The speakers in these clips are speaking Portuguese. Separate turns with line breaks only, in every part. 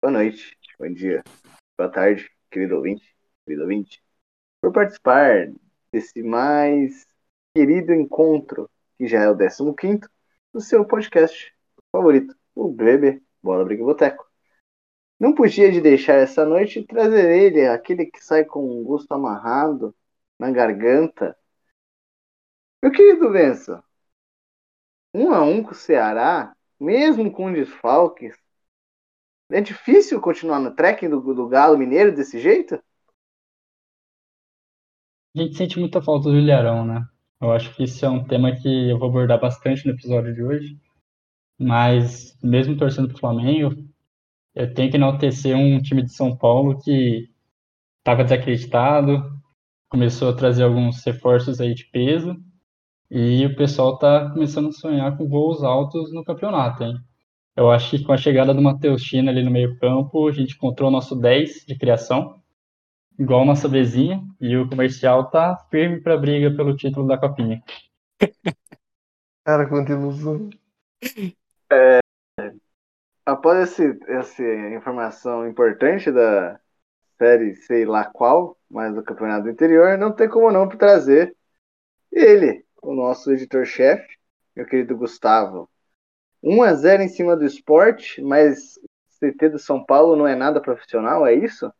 boa noite, bom dia, boa tarde, querido ouvinte, querido ouvinte, por participar desse mais querido encontro, que já é o 15 do seu podcast favorito, o Weber Bola Briga Boteco. Não podia de deixar essa noite trazer ele, aquele que sai com um gosto amarrado na garganta. Meu querido Vença, um a um com o Ceará, mesmo com desfalques, é difícil continuar no trekking do, do Galo Mineiro desse jeito?
A gente sente muita falta do Ilharão, né? Eu acho que isso é um tema que eu vou abordar bastante no episódio de hoje. Mas, mesmo torcendo para o Flamengo, eu tenho que enaltecer um time de São Paulo que estava desacreditado, começou a trazer alguns reforços aí de peso e o pessoal está começando a sonhar com voos altos no campeonato, hein? Eu acho que com a chegada do Matheus China ali no meio-campo, a gente encontrou o nosso 10 de criação, igual nossa vizinha, e o comercial tá firme para briga pelo título da Copinha.
Cara, quanta ilusão.
É, após esse, essa informação importante da série sei lá qual, mas do campeonato do interior, não tem como não trazer ele, o nosso editor-chefe, meu querido Gustavo. 1 a 0 em cima do esporte, mas CT do São Paulo não é nada profissional, é isso?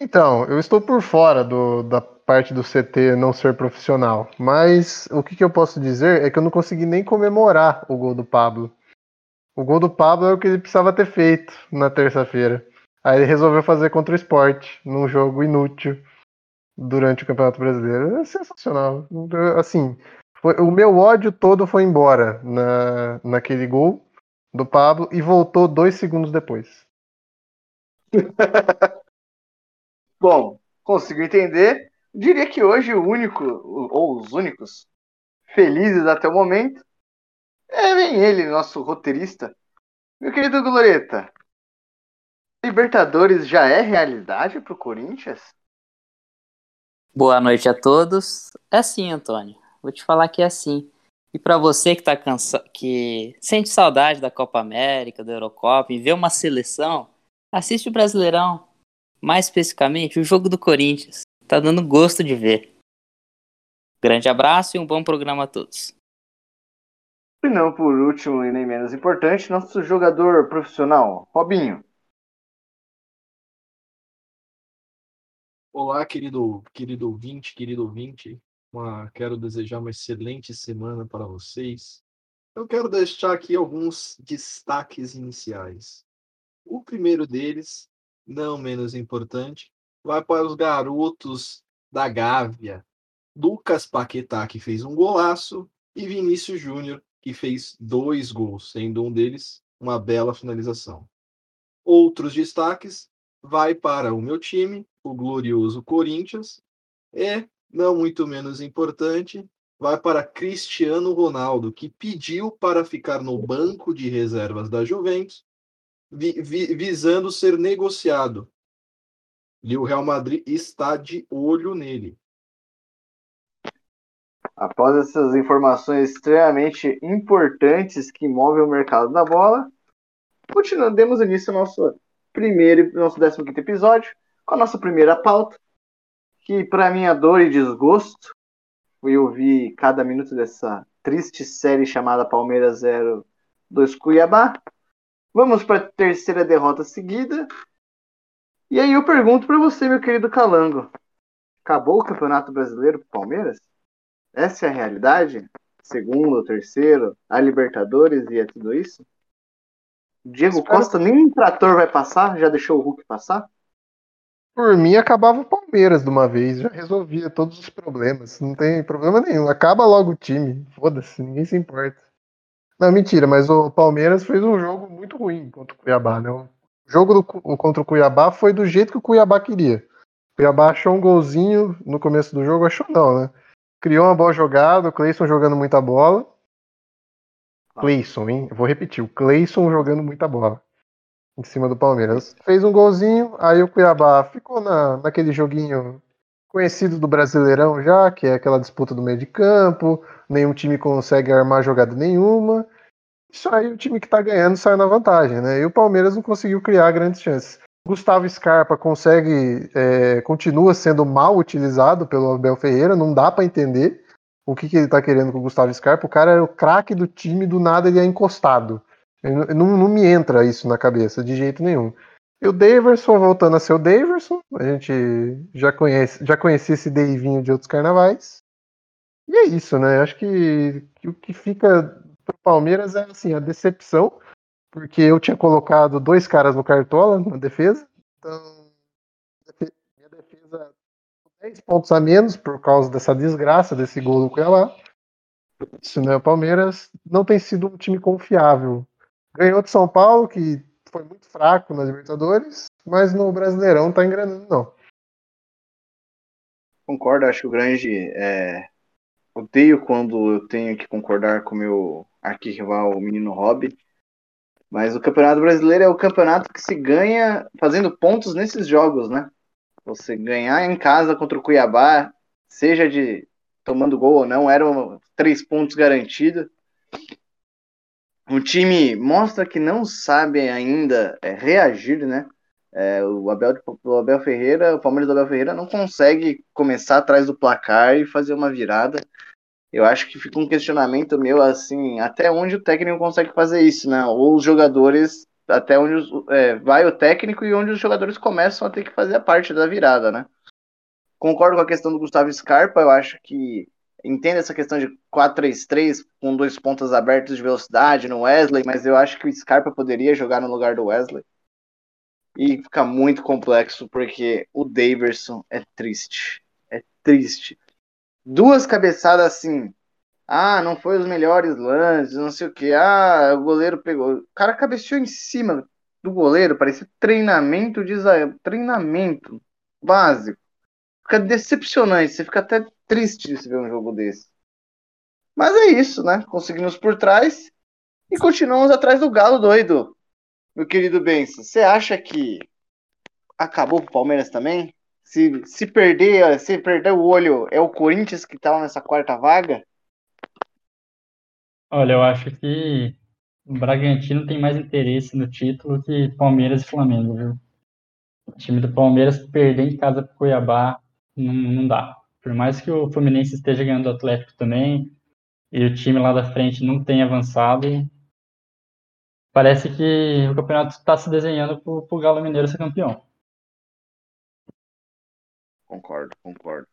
Então, eu estou por fora do, da parte do CT não ser profissional, mas o que, que eu posso dizer é que eu não consegui nem comemorar o gol do Pablo. O gol do Pablo é o que ele precisava ter feito na terça-feira. Aí ele resolveu fazer contra o esporte, num jogo inútil durante o Campeonato Brasileiro. É sensacional. Assim, foi, o meu ódio todo foi embora na, naquele gol do Pablo e voltou dois segundos depois.
Bom, consigo entender. Diria que hoje o único, ou os únicos, felizes até o momento, é bem ele, nosso roteirista. Meu querido Gloreta, Libertadores já é realidade para o Corinthians?
Boa noite a todos. É sim, Antônio. Vou te falar que é assim. E para você que tá cansado, que sente saudade da Copa América, da Eurocopa e vê uma seleção, assiste o Brasileirão. Mais especificamente, o jogo do Corinthians. Tá dando gosto de ver. Grande abraço e um bom programa a todos.
E não por último e nem menos importante, nosso jogador profissional, Robinho.
Olá, querido, querido ouvinte, querido ouvinte. Uma, quero desejar uma excelente semana para vocês. Eu quero deixar aqui alguns destaques iniciais. O primeiro deles, não menos importante, vai para os garotos da Gávea. Lucas Paquetá, que fez um golaço, e Vinícius Júnior, que fez dois gols, sendo um deles uma bela finalização. Outros destaques vai para o meu time, o glorioso Corinthians, e, não muito menos importante, vai para Cristiano Ronaldo, que pediu para ficar no banco de reservas da Juventus, vi, vi, visando ser negociado. E o Real Madrid está de olho nele.
Após essas informações extremamente importantes que movem o mercado da bola, continuamos, início ao nosso primeiro, nosso 15 episódio, com a nossa primeira pauta, que para minha dor e desgosto, fui ouvir cada minuto dessa triste série chamada Palmeiras 0 2 Cuiabá. Vamos para a terceira derrota seguida. E aí eu pergunto para você, meu querido Calango. Acabou o Campeonato Brasileiro pro Palmeiras? Essa é a realidade? Segundo, terceiro, a Libertadores e é tudo isso? Diego Espero... Costa nem um trator vai passar? Já deixou o Hulk passar?
Por mim, acabava o Palmeiras de uma vez, já resolvia todos os problemas. Não tem problema nenhum. Acaba logo o time. Foda-se, ninguém se importa. Não, mentira, mas o Palmeiras fez um jogo muito ruim contra o Cuiabá, né? O jogo do, contra o Cuiabá foi do jeito que o Cuiabá queria. O Cuiabá achou um golzinho no começo do jogo, achou não, né? Criou uma boa jogada, o Cleison jogando muita bola. Cleison, hein? Eu vou repetir, o Cleison jogando muita bola em cima do Palmeiras. Fez um golzinho, aí o Cuiabá ficou na, naquele joguinho conhecido do Brasileirão já, que é aquela disputa do meio de campo, nenhum time consegue armar jogada nenhuma. Isso aí o time que tá ganhando sai na vantagem, né? E o Palmeiras não conseguiu criar grandes chances. Gustavo Scarpa consegue, é, continua sendo mal utilizado pelo Abel Ferreira, não dá para entender o que, que ele tá querendo com o Gustavo Scarpa. O cara era o craque do time, do nada ele é encostado. Não, não, me entra isso na cabeça de jeito nenhum. E o Daverson voltando a ser o Daverson, a gente já conhece, já conhecia esse Davinho de outros carnavais. E é isso, né? Acho que, que o que fica pro Palmeiras é assim, a decepção porque eu tinha colocado dois caras no Cartola na defesa. Então, minha defesa 10 pontos a menos por causa dessa desgraça desse gol do Cuiabá. Isso, né? O Palmeiras não tem sido um time confiável. Ganhou de São Paulo, que foi muito fraco na Libertadores, mas no Brasileirão tá engrenando, não.
Concordo, acho que o grande. É... Odeio quando eu tenho que concordar com o meu arquirrival, o menino Hobby mas o Campeonato Brasileiro é o campeonato que se ganha fazendo pontos nesses jogos, né? Você ganhar em casa contra o Cuiabá, seja de tomando gol ou não, eram três pontos garantidos. O time mostra que não sabe ainda é, reagir, né? É, o, Abel, o Abel Ferreira, o Palmeiras do Abel Ferreira não consegue começar atrás do placar e fazer uma virada eu acho que fica um questionamento meu assim, até onde o técnico consegue fazer isso, né? Ou os jogadores, até onde os, é, vai o técnico e onde os jogadores começam a ter que fazer a parte da virada, né? Concordo com a questão do Gustavo Scarpa, eu acho que entendo essa questão de 4-3-3 com dois pontas abertos de velocidade no Wesley, mas eu acho que o Scarpa poderia jogar no lugar do Wesley. E fica muito complexo porque o Daverson é triste. É triste duas cabeçadas assim. Ah, não foi os melhores lances, não sei o que. Ah, o goleiro pegou. O cara cabeceou em cima do goleiro, parecia treinamento de treinamento básico. Fica decepcionante, você fica até triste de ver um jogo desse. Mas é isso, né? Conseguimos por trás e continuamos atrás do Galo doido. Meu querido Benção, você acha que acabou pro Palmeiras também? Se, se perder, se perder o olho, é o Corinthians que tá nessa quarta vaga?
Olha, eu acho que o Bragantino tem mais interesse no título que Palmeiras e Flamengo, viu? O time do Palmeiras perder em casa pro Cuiabá não, não dá. Por mais que o Fluminense esteja ganhando o Atlético também, e o time lá da frente não tenha avançado, parece que o campeonato está se desenhando para o Galo Mineiro ser campeão.
Concordo, concordo.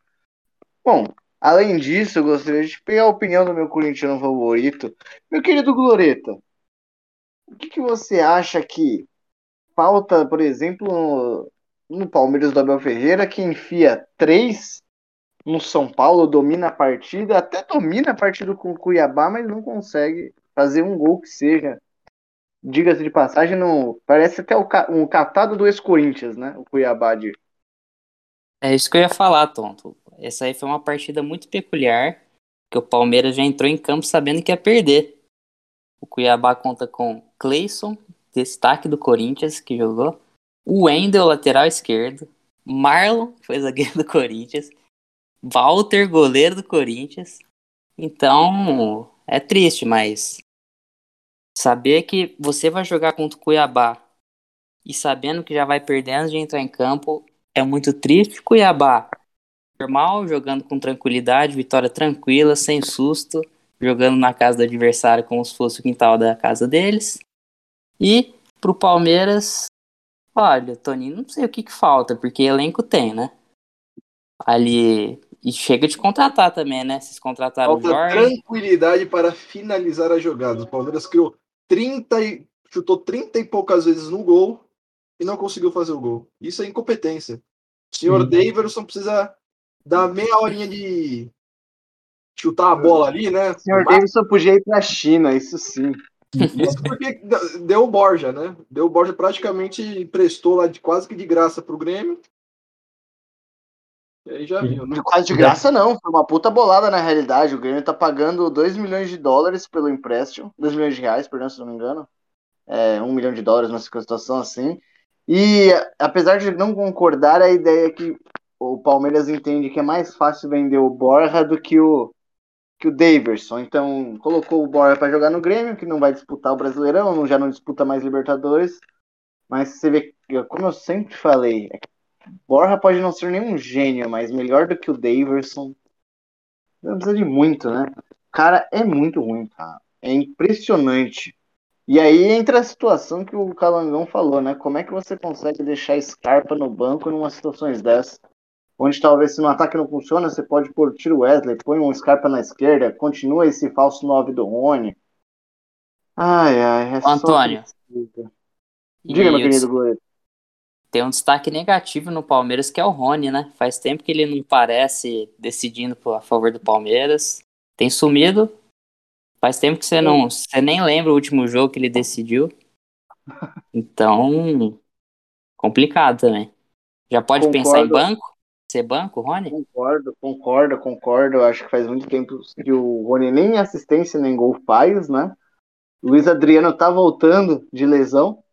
Bom, além disso, eu gostaria de pegar a opinião do meu corintiano favorito. Meu querido Gloreta, o que, que você acha que falta, por exemplo, no, no Palmeiras do Abel Ferreira, que enfia três no São Paulo, domina a partida, até domina a partida com o Cuiabá, mas não consegue fazer um gol que seja. Diga-se de passagem, não, parece até um catado do ex-Corinthians, né? O Cuiabá de
é isso que eu ia falar, Tonto. Essa aí foi uma partida muito peculiar, que o Palmeiras já entrou em campo sabendo que ia perder. O Cuiabá conta com Cleison, destaque do Corinthians, que jogou. O Wendel, lateral esquerdo. Marlon, foi zagueiro do Corinthians. Walter, goleiro do Corinthians. Então, é triste, mas saber que você vai jogar contra o Cuiabá e sabendo que já vai perder antes de entrar em campo é muito triste. Cuiabá, normal, jogando com tranquilidade, vitória tranquila, sem susto, jogando na casa do adversário como se fosse o quintal da casa deles. E pro Palmeiras, olha, Toninho, não sei o que, que falta, porque elenco tem, né? Ali. E chega de contratar também, né? Vocês contrataram
falta
o Jorge.
tranquilidade para finalizar a jogada. O Palmeiras criou 30 e. chutou 30 e poucas vezes no gol e não conseguiu fazer o gol. Isso é incompetência. O senhor Sim. Daverson precisa dar meia horinha de chutar a bola ali, né?
O senhor Davidson podia ir para a China, isso sim.
Isso porque deu o Borja, né? Deu o Borja praticamente emprestou lá de quase que de graça pro Grêmio. E aí já viu, né?
Quase de graça não, foi uma puta bolada na realidade. O Grêmio tá pagando 2 milhões de dólares pelo empréstimo, 2 milhões de reais, perdão, se não me engano. É, 1 um milhão de dólares nessa situação assim. E apesar de não concordar, a ideia é que o Palmeiras entende que é mais fácil vender o Borja do que o que o Daverson. Então, colocou o Borja para jogar no Grêmio, que não vai disputar o Brasileirão, já não disputa mais Libertadores. Mas você vê, como eu sempre falei, é Borja pode não ser nenhum gênio, mas melhor do que o Daverson. Não precisa de muito, né? O cara é muito ruim, cara. É impressionante. E aí entra a situação que o Calangão falou, né? Como é que você consegue deixar Scarpa no banco numa situações dessa? Onde talvez se no ataque não funciona, você pode pôr tiro Wesley, põe um Scarpa na esquerda, continua esse falso 9 do Rony. Ai, ai, é
Antônio.
Diga, meu querido goleiro.
Tem um destaque negativo no Palmeiras que é o Rony, né? Faz tempo que ele não parece decidindo a favor do Palmeiras. Tem sumido. Faz tempo que você não. Você nem lembra o último jogo que ele decidiu. Então. Complicado também. Já pode Concordo. pensar em banco? Ser banco, Rony?
Concordo, concordo, concordo. Acho que faz muito tempo que o Rony nem assistência nem gol faz, né? Luiz Adriano tá voltando de lesão,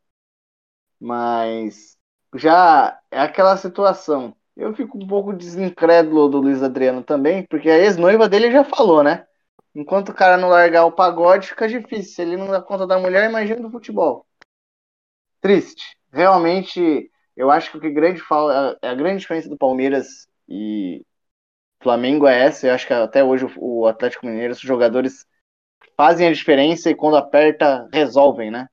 mas já é aquela situação. Eu fico um pouco desincrédulo do Luiz Adriano também, porque a ex-noiva dele já falou, né? Enquanto o cara não largar o pagode, fica difícil. Se ele não dá conta da mulher, imagina do futebol. Triste. Realmente, eu acho que o que grande fala, a grande diferença do Palmeiras e Flamengo é essa. Eu acho que até hoje o Atlético Mineiro, os jogadores fazem a diferença e quando aperta, resolvem, né?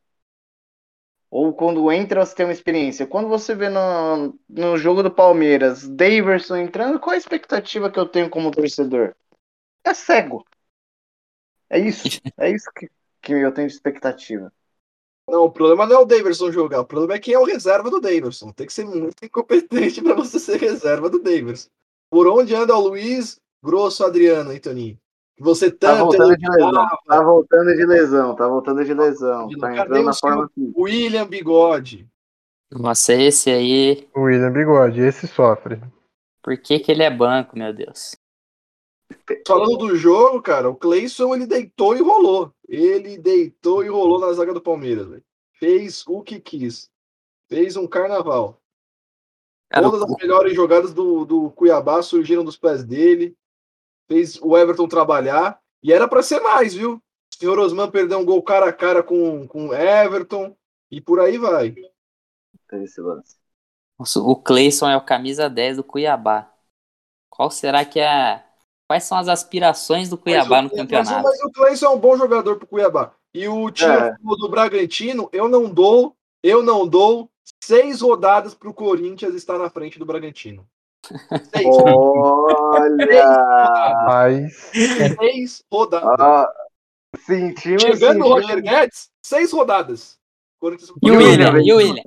Ou quando entra, você tem uma experiência. Quando você vê no, no jogo do Palmeiras, Daverson entrando, qual a expectativa que eu tenho como torcedor? É cego. É isso. É isso que, que eu tenho de expectativa.
Não, o problema não é o Daverson jogar, o problema é quem é o reserva do Daverson. Tem que ser muito incompetente para você ser reserva do Daverson. Por onde anda o Luiz Grosso Adriano, hein, Toninho? Você
tá voltando de lesão, tá voltando de lesão, tá voltando de lesão, tá entrando na forma
William Bigode.
Nossa, esse aí.
O William Bigode, esse sofre.
Por que, que ele é banco, meu Deus?
Falando do jogo, cara, o Cleison ele deitou e rolou. Ele deitou e rolou na zaga do Palmeiras, véio. Fez o que quis. Fez um carnaval. Cara, Todas as melhores jogadas do, do Cuiabá surgiram dos pés dele fez o Everton trabalhar, e era para ser mais, viu? O senhor Osman perdeu um gol cara a cara com o Everton, e por aí vai.
Lance.
O Cleison é o camisa 10 do Cuiabá. Qual será que é. Quais são as aspirações do Cuiabá
mas,
no campeonato?
Mas, mas o Cleison é um bom jogador pro Cuiabá. E o time é. do Bragantino, eu não dou, eu não dou seis rodadas pro Corinthians estar na frente do Bragantino.
Olha!
Mas... Seis rodadas. Ah,
sentimos,
Chegando o Roger Guedes, seis rodadas.
E o William? E o William?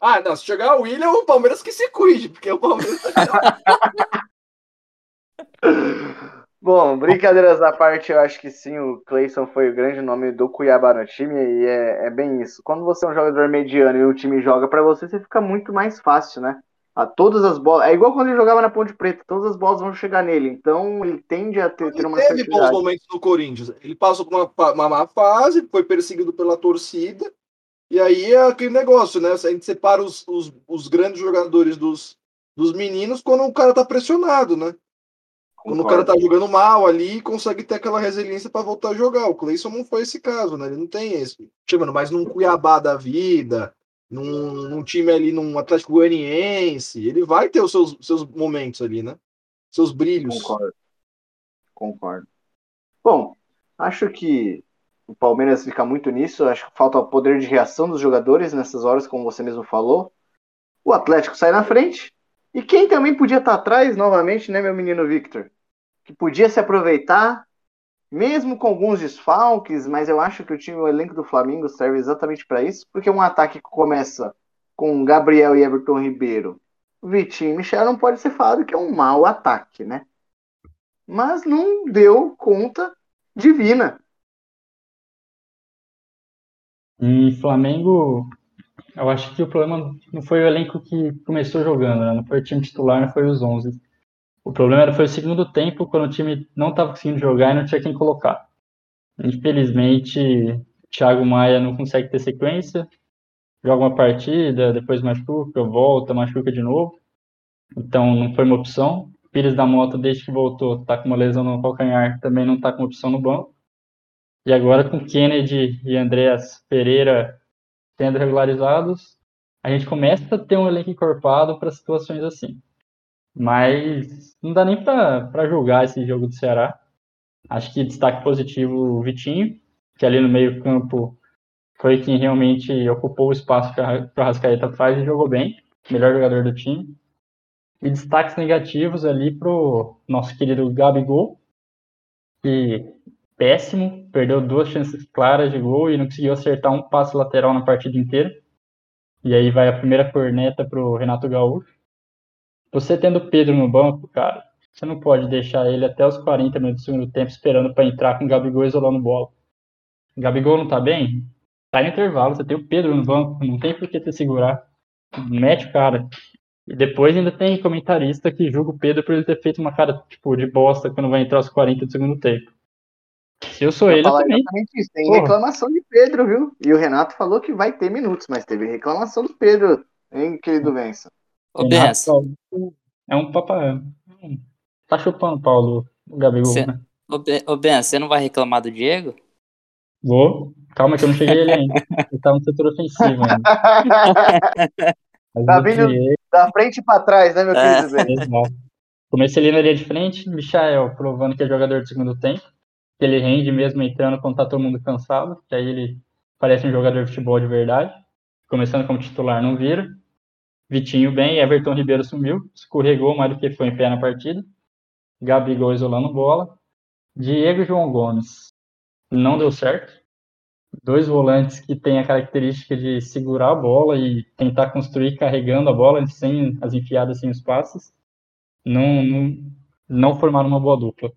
Ah, não. Se chegar o William, o Palmeiras que se cuide, porque o Palmeiras.
Bom, brincadeiras à parte, eu acho que sim, o Clayson foi o grande nome do Cuiabá no time e é, é bem isso. Quando você é um jogador mediano e o time joga para você, você fica muito mais fácil, né? A todas as bolas. É igual quando ele jogava na Ponte Preta, todas as bolas vão chegar nele. Então ele tende a ter, ter uma
ele teve bons momentos no Corinthians. Ele passou por uma, uma má fase, foi perseguido pela torcida. E aí é aquele negócio, né? A gente separa os, os, os grandes jogadores dos, dos meninos quando o cara tá pressionado, né? Quando Concordo. o cara tá jogando mal ali, consegue ter aquela resiliência para voltar a jogar. O Cleison não foi esse caso, né? Ele não tem esse. Tipo, mas num Cuiabá da vida, num, num, time ali, num Atlético Goianiense, ele vai ter os seus, seus momentos ali, né? Seus brilhos.
Concordo. Concordo. Bom, acho que o Palmeiras fica muito nisso. Acho que falta o poder de reação dos jogadores nessas horas, como você mesmo falou. O Atlético sai na frente. E quem também podia estar atrás, novamente, né, meu menino Victor? Que podia se aproveitar mesmo com alguns desfalques, mas eu acho que o time, o elenco do Flamengo serve exatamente para isso, porque um ataque que começa com Gabriel e Everton Ribeiro, Vitinho e Michel não pode ser falado que é um mau ataque, né? Mas não deu conta divina.
E Flamengo, eu acho que o problema não foi o elenco que começou jogando, né? não foi o time titular, não foi os 11. O problema era, foi o segundo tempo, quando o time não estava conseguindo jogar e não tinha quem colocar. Infelizmente, Thiago Maia não consegue ter sequência, joga uma partida, depois machuca, volta, machuca de novo. Então não foi uma opção. Pires da Mota, desde que voltou, tá com uma lesão no calcanhar, também não tá com opção no banco. E agora com Kennedy e Andreas Pereira sendo regularizados, a gente começa a ter um elenco encorpado para situações assim. Mas não dá nem para julgar esse jogo do Ceará. Acho que destaque positivo o Vitinho, que ali no meio-campo foi quem realmente ocupou o espaço que o Rascaeta faz e jogou bem, melhor jogador do time. E destaques negativos ali pro nosso querido Gabigol, que péssimo, perdeu duas chances claras de gol e não conseguiu acertar um passe lateral na partida inteira. E aí vai a primeira corneta pro Renato Gaúcho. Você tendo Pedro no banco, cara, você não pode deixar ele até os 40 minutos do segundo tempo esperando para entrar com o Gabigol isolando bola. O Gabigol não tá bem? Tá no intervalo, você tem o Pedro no banco, não tem por que te segurar. Mete o cara. E depois ainda tem comentarista que julga o Pedro por ele ter feito uma cara tipo de bosta quando vai entrar os 40 do segundo tempo. Se eu sou ele, eu também.
Isso. Tem Porra. reclamação de Pedro, viu? E o Renato falou que vai ter minutos, mas teve reclamação do Pedro, hein, querido Benção?
Ô, Benção.
É um papai. Tá chupando Paulo, o Gabigol,
cê,
né?
Ô, Ben, você não vai reclamar do Diego?
Vou. Calma que eu não cheguei ele ainda. Ele tá no setor ofensivo ainda.
tá vindo Diego... da frente para trás, né, meu é. querido
Exato. Comecei ali na linha de frente, Michael provando que é jogador de segundo tempo, que ele rende mesmo entrando quando tá todo mundo cansado, que aí ele parece um jogador de futebol de verdade. Começando como titular, não vira. Vitinho bem, Everton Ribeiro sumiu, escorregou mais do que foi em pé na partida. Gabigol isolando bola. Diego e João Gomes. Não deu certo. Dois volantes que têm a característica de segurar a bola e tentar construir carregando a bola sem as enfiadas, sem os passes. Não, não, não formaram uma boa dupla.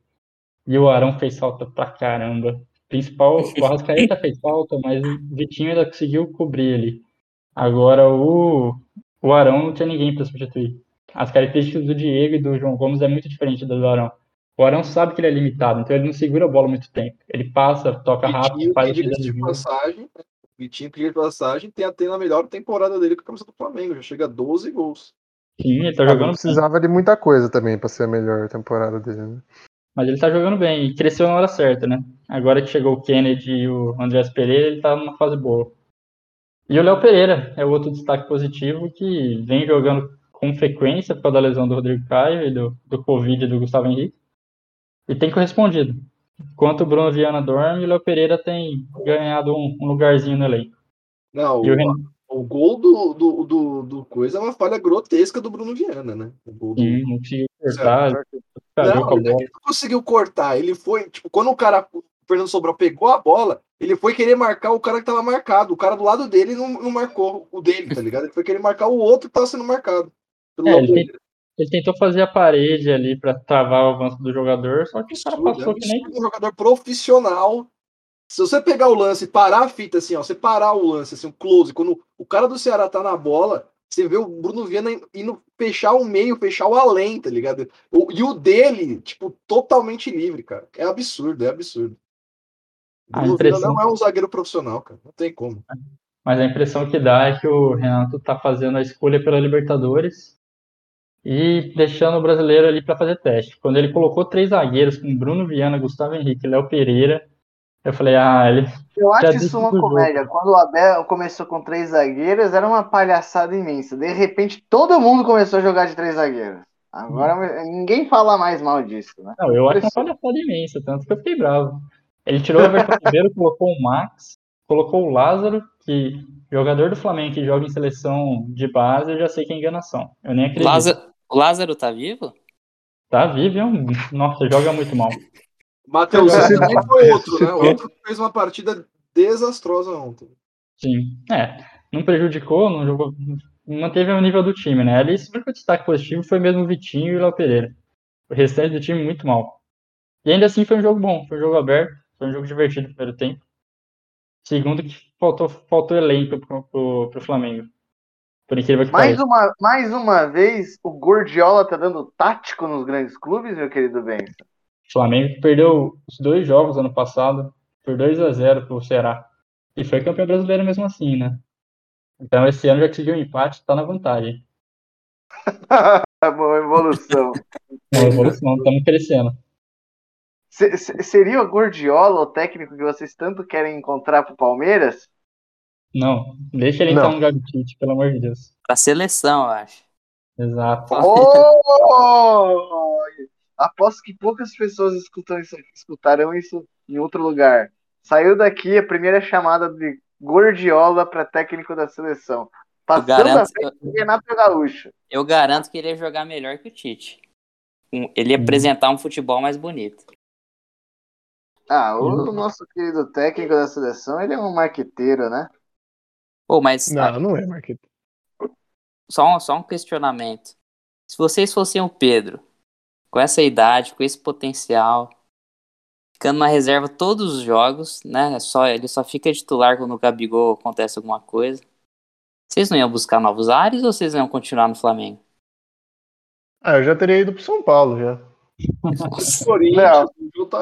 E o Arão fez falta pra caramba. Principal, o Arrascaeta fez falta, mas o Vitinho ainda conseguiu cobrir ele. Agora o, o Arão não tinha ninguém para substituir as características do Diego e do João Gomes é muito diferente das do Arão. O Arão sabe que ele é limitado, então ele não segura a bola muito tempo. Ele passa, toca Vitinho, rápido, faz a
de passagem. Né? Vitinho, que de passagem, tem até na melhor temporada dele com a camisa do Flamengo. Já chega a 12 gols.
Sim, ele tá jogando
bem. precisava de muita coisa também para ser a melhor temporada dele. Né?
Mas ele tá jogando bem e cresceu na hora certa, né? Agora que chegou o Kennedy e o Andrés Pereira, ele tá numa fase boa. E o Léo Pereira é outro destaque positivo que vem jogando com frequência por causa da lesão do Rodrigo Caio e do, do Covid do Gustavo Henrique. E tem correspondido. Enquanto o Bruno Viana dorme, o Léo Pereira tem ganhado um, um lugarzinho no elenco.
Não, o, o, o, gol do, do, do, do, Coisa é uma falha grotesca do Bruno Viana, né? O gol do...
Sim, não conseguiu cortar.
Não, ele não conseguiu cortar. Ele foi, tipo, quando o cara, Fernando Sobral pegou a bola, ele foi querer marcar o cara que tava marcado. O cara do lado dele não, não marcou o dele, tá ligado? Ele foi querer marcar o outro que tava sendo marcado.
É, ele, tentou, ele, tentou fazer a parede ali para travar o avanço do jogador, só que o cara passou que nem.
Um jogador profissional. Se você pegar o lance e parar a fita assim, ó, você parar o lance, assim, o close, quando o cara do Ceará tá na bola, você vê o Bruno Viana indo fechar o meio, fechar o além, tá ligado? O, e o dele, tipo, totalmente livre, cara. É absurdo, é absurdo. O impressão... Não é um zagueiro profissional, cara. Não tem como.
Mas a impressão que dá é que o Renato tá fazendo a escolha pela Libertadores e deixando o brasileiro ali para fazer teste. Quando ele colocou três zagueiros com Bruno Viana, Gustavo Henrique e Léo Pereira, eu falei, ah, ele.
Eu acho isso uma comédia. Jogo. Quando o Abel começou com três zagueiros, era uma palhaçada imensa. De repente, todo mundo começou a jogar de três zagueiros. Agora hum. ninguém fala mais mal disso, né?
Não, eu acho uma palhaçada imensa, tanto que eu fiquei bravo. Ele tirou o Everton Ribeiro, colocou o Max, colocou o Lázaro, que jogador do Flamengo que joga em seleção de base, eu já sei que é enganação. Eu nem acredito.
Lázaro, o Lázaro tá vivo?
Tá vivo, é um... nossa, joga muito mal.
Matheus também foi outro, né? Outro que fez uma partida desastrosa ontem.
Sim, é. Não prejudicou, não jogou, manteve o nível do time, né? Ali, o único destaque positivo foi mesmo o Vitinho e o Léo Pereira. O restante do time muito mal. E ainda assim foi um jogo bom, foi um jogo aberto, foi um jogo divertido no primeiro tempo. Segundo que faltou, faltou elenco pro, pro, pro Flamengo. Por incrível que
mais uma Mais uma vez, o Gordiola tá dando tático nos grandes clubes, meu querido.
O Flamengo perdeu os dois jogos ano passado por 2 a 0 pro Ceará. E foi campeão brasileiro mesmo assim, né? Então esse ano já conseguiu um empate, tá na vantagem.
Bom, evolução.
Uma evolução, estamos crescendo.
Se- se- seria o Gordiola o técnico que vocês tanto querem encontrar pro Palmeiras?
Não, deixa ele entrar no lugar do Tite, pelo amor de Deus.
Pra seleção, eu acho.
Exato.
Oh! Aposto que poucas pessoas escutam isso, escutarão isso em outro lugar. Saiu daqui a primeira chamada de Gordiola para técnico da seleção. Passando
garanto-
a frente Renato Gaúcho.
Eu garanto que ele ia jogar melhor que o Tite. Ele ia apresentar um futebol mais bonito.
Ah, o nosso querido técnico da seleção, ele é um marqueteiro, né?
Pô, mas
Não, não é Marquito.
só, um, só um questionamento. Se vocês fossem o Pedro, com essa idade, com esse potencial, ficando na reserva todos os jogos, né? Só, ele só fica titular quando o Gabigol acontece alguma coisa. Vocês não iam buscar novos ares ou vocês iam continuar no Flamengo?
Ah, eu já teria ido pro São Paulo já.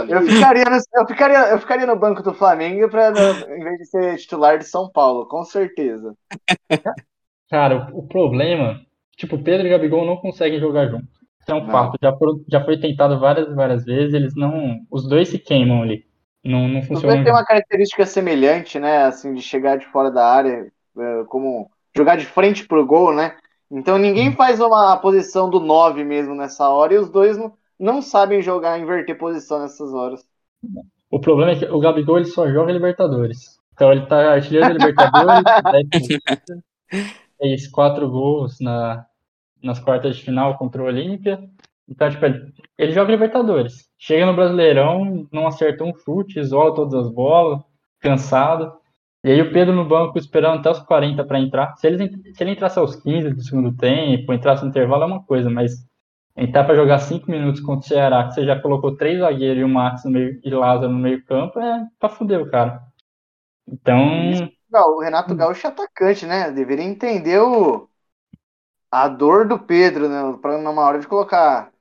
Eu ficaria, no, eu, ficaria, eu ficaria no banco do Flamengo pra, em vez de ser titular de São Paulo, com certeza.
Cara, o, o problema, tipo, Pedro e Gabigol não conseguem jogar juntos. Isso é um
Não.
fato. Já, já foi tentado várias e várias vezes, eles não. Os dois se queimam ali. Não, não
Os
funcionam
dois têm
juntos.
uma característica semelhante, né? Assim, de chegar de fora da área, é, como jogar de frente pro gol, né? Então ninguém faz uma posição do 9 mesmo nessa hora e os dois não, não sabem jogar, inverter posição nessas horas.
O problema é que o Gabigol ele só joga Libertadores. Então ele tá artilheiro da Libertadores, décimo fez quatro gols na, nas quartas de final contra o Olímpia. Então, tipo, ele, ele joga Libertadores. Chega no Brasileirão, não acerta um chute, isola todas as bolas, cansado. E aí o Pedro no banco esperando até os 40 para entrar. Se ele, se ele entrasse aos 15 do segundo tempo, entrasse no intervalo é uma coisa, mas entrar para jogar 5 minutos contra o Ceará, que você já colocou três zagueiros e o Max no meio, e Lázaro no meio campo, é pra fuder o cara. Então,
Não, o Renato Gaúcho é atacante, né? Deveria entender o, a dor do Pedro, né? Pra numa hora de colocar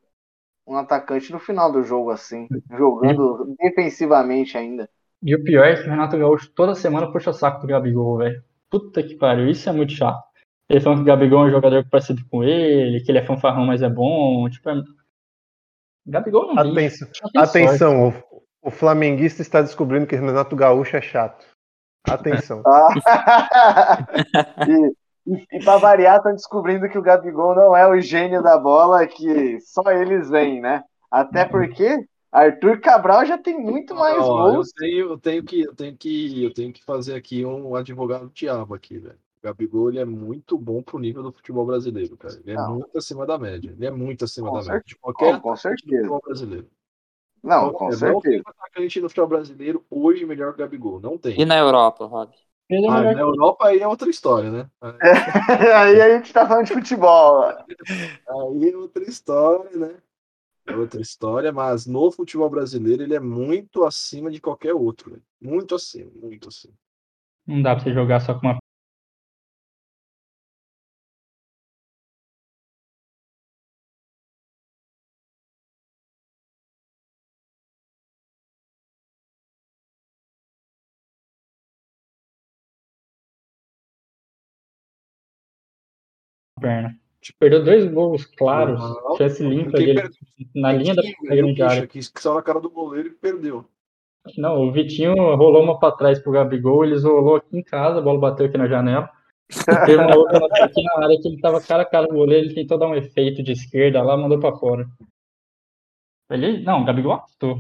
um atacante no final do jogo, assim, jogando defensivamente ainda.
E o pior é que o Renato Gaúcho toda semana puxa o saco do Gabigol, velho. Puta que pariu, isso é muito chato. Ele falando que o Gabigol é um jogador parecido com ele, que ele é fanfarrão, mas é bom. Tipo, é... Gabigol não
Atenção, atenção o, o flamenguista está descobrindo que Renato Gaúcho é chato. Atenção.
Ah. e, e, e pra variar, estão descobrindo que o Gabigol não é o gênio da bola, que só eles veem, né? Até porque Arthur Cabral já tem muito mais
eu
gols.
tenho, eu tenho que, eu tenho que, eu tenho que fazer aqui um advogado diabo aqui, velho. O Gabigol ele é muito bom pro nível do futebol brasileiro, cara. Ele é
Não.
muito acima da média. Ele é muito acima
Com
da
cer-
média. De qualquer
Com,
do
certeza.
futebol brasileiro.
Não, com
Não tem
certeza.
atacante no futebol brasileiro hoje melhor que o Gabigol. Não tem.
E na Europa, Rob?
É
Ah, na Europa aí é outra história, né?
Aí a gente tá falando de futebol.
Aí é outra história, né? É outra história, mas no futebol brasileiro ele é muito acima de qualquer outro, velho. Muito acima, muito acima.
Não dá pra você jogar só com uma. Perna. Tipo, perdeu dois gols claros, limpa
Quem
dele
perdeu?
na linha da
Vitinho,
da grande
que, que saiu na cara do goleiro e perdeu.
Não, o Vitinho rolou uma pra trás pro Gabigol, ele isolou aqui em casa, a bola bateu aqui na janela. Teve uma outra na- aqui na área que ele tava cara a cara com o goleiro, ele tentou dar um efeito de esquerda lá, mandou pra fora. Ele, não, o Gabigol assustou.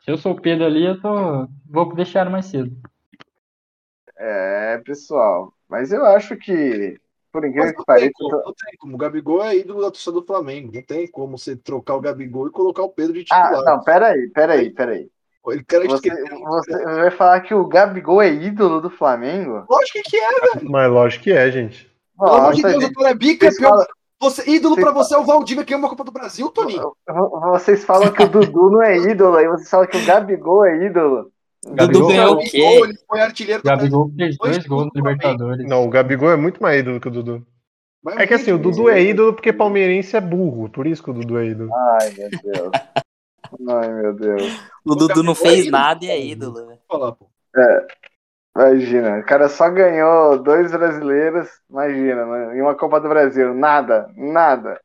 Se eu sou o Pedro ali, eu tô. Vou deixar ele mais cedo.
É, pessoal. Mas eu acho que, por incrível que
não tem,
pareça,
como, não tem como. O Gabigol é ídolo da torcida do Flamengo. Não tem como você trocar o Gabigol e colocar o Pedro de
Ah,
titular.
não, peraí, peraí, peraí.
Ele quer
Você, você vai falar que o Gabigol é ídolo do Flamengo?
Lógico que é,
Mas lógico que é, gente.
Pelo amor de Deus,
gente,
o é bicampeão. Você, ídolo
vocês
pra você é o Valdívia que ganhou uma Copa do Brasil, Toninho.
vocês falam que o Dudu não é ídolo, aí vocês falam que o Gabigol é ídolo.
Gabigol-
ganhou o quê?
Ele foi artilheiro do
Gabigol fez
Dois
dois gols no. Libertadores.
Não, o Gabigol é muito mais ídolo que o Dudu.
Mas
É que assim, o Dudu é ídolo porque palmeirense é burro, por isso que o Dudu é ídolo.
Ai, meu Deus. Ai, meu Deus.
O Dudu não
Gabigol é
fez nada e é ídolo. né?
pô.
Imagina, o cara só ganhou dois brasileiros, imagina, né? em uma Copa do Brasil. Nada, nada.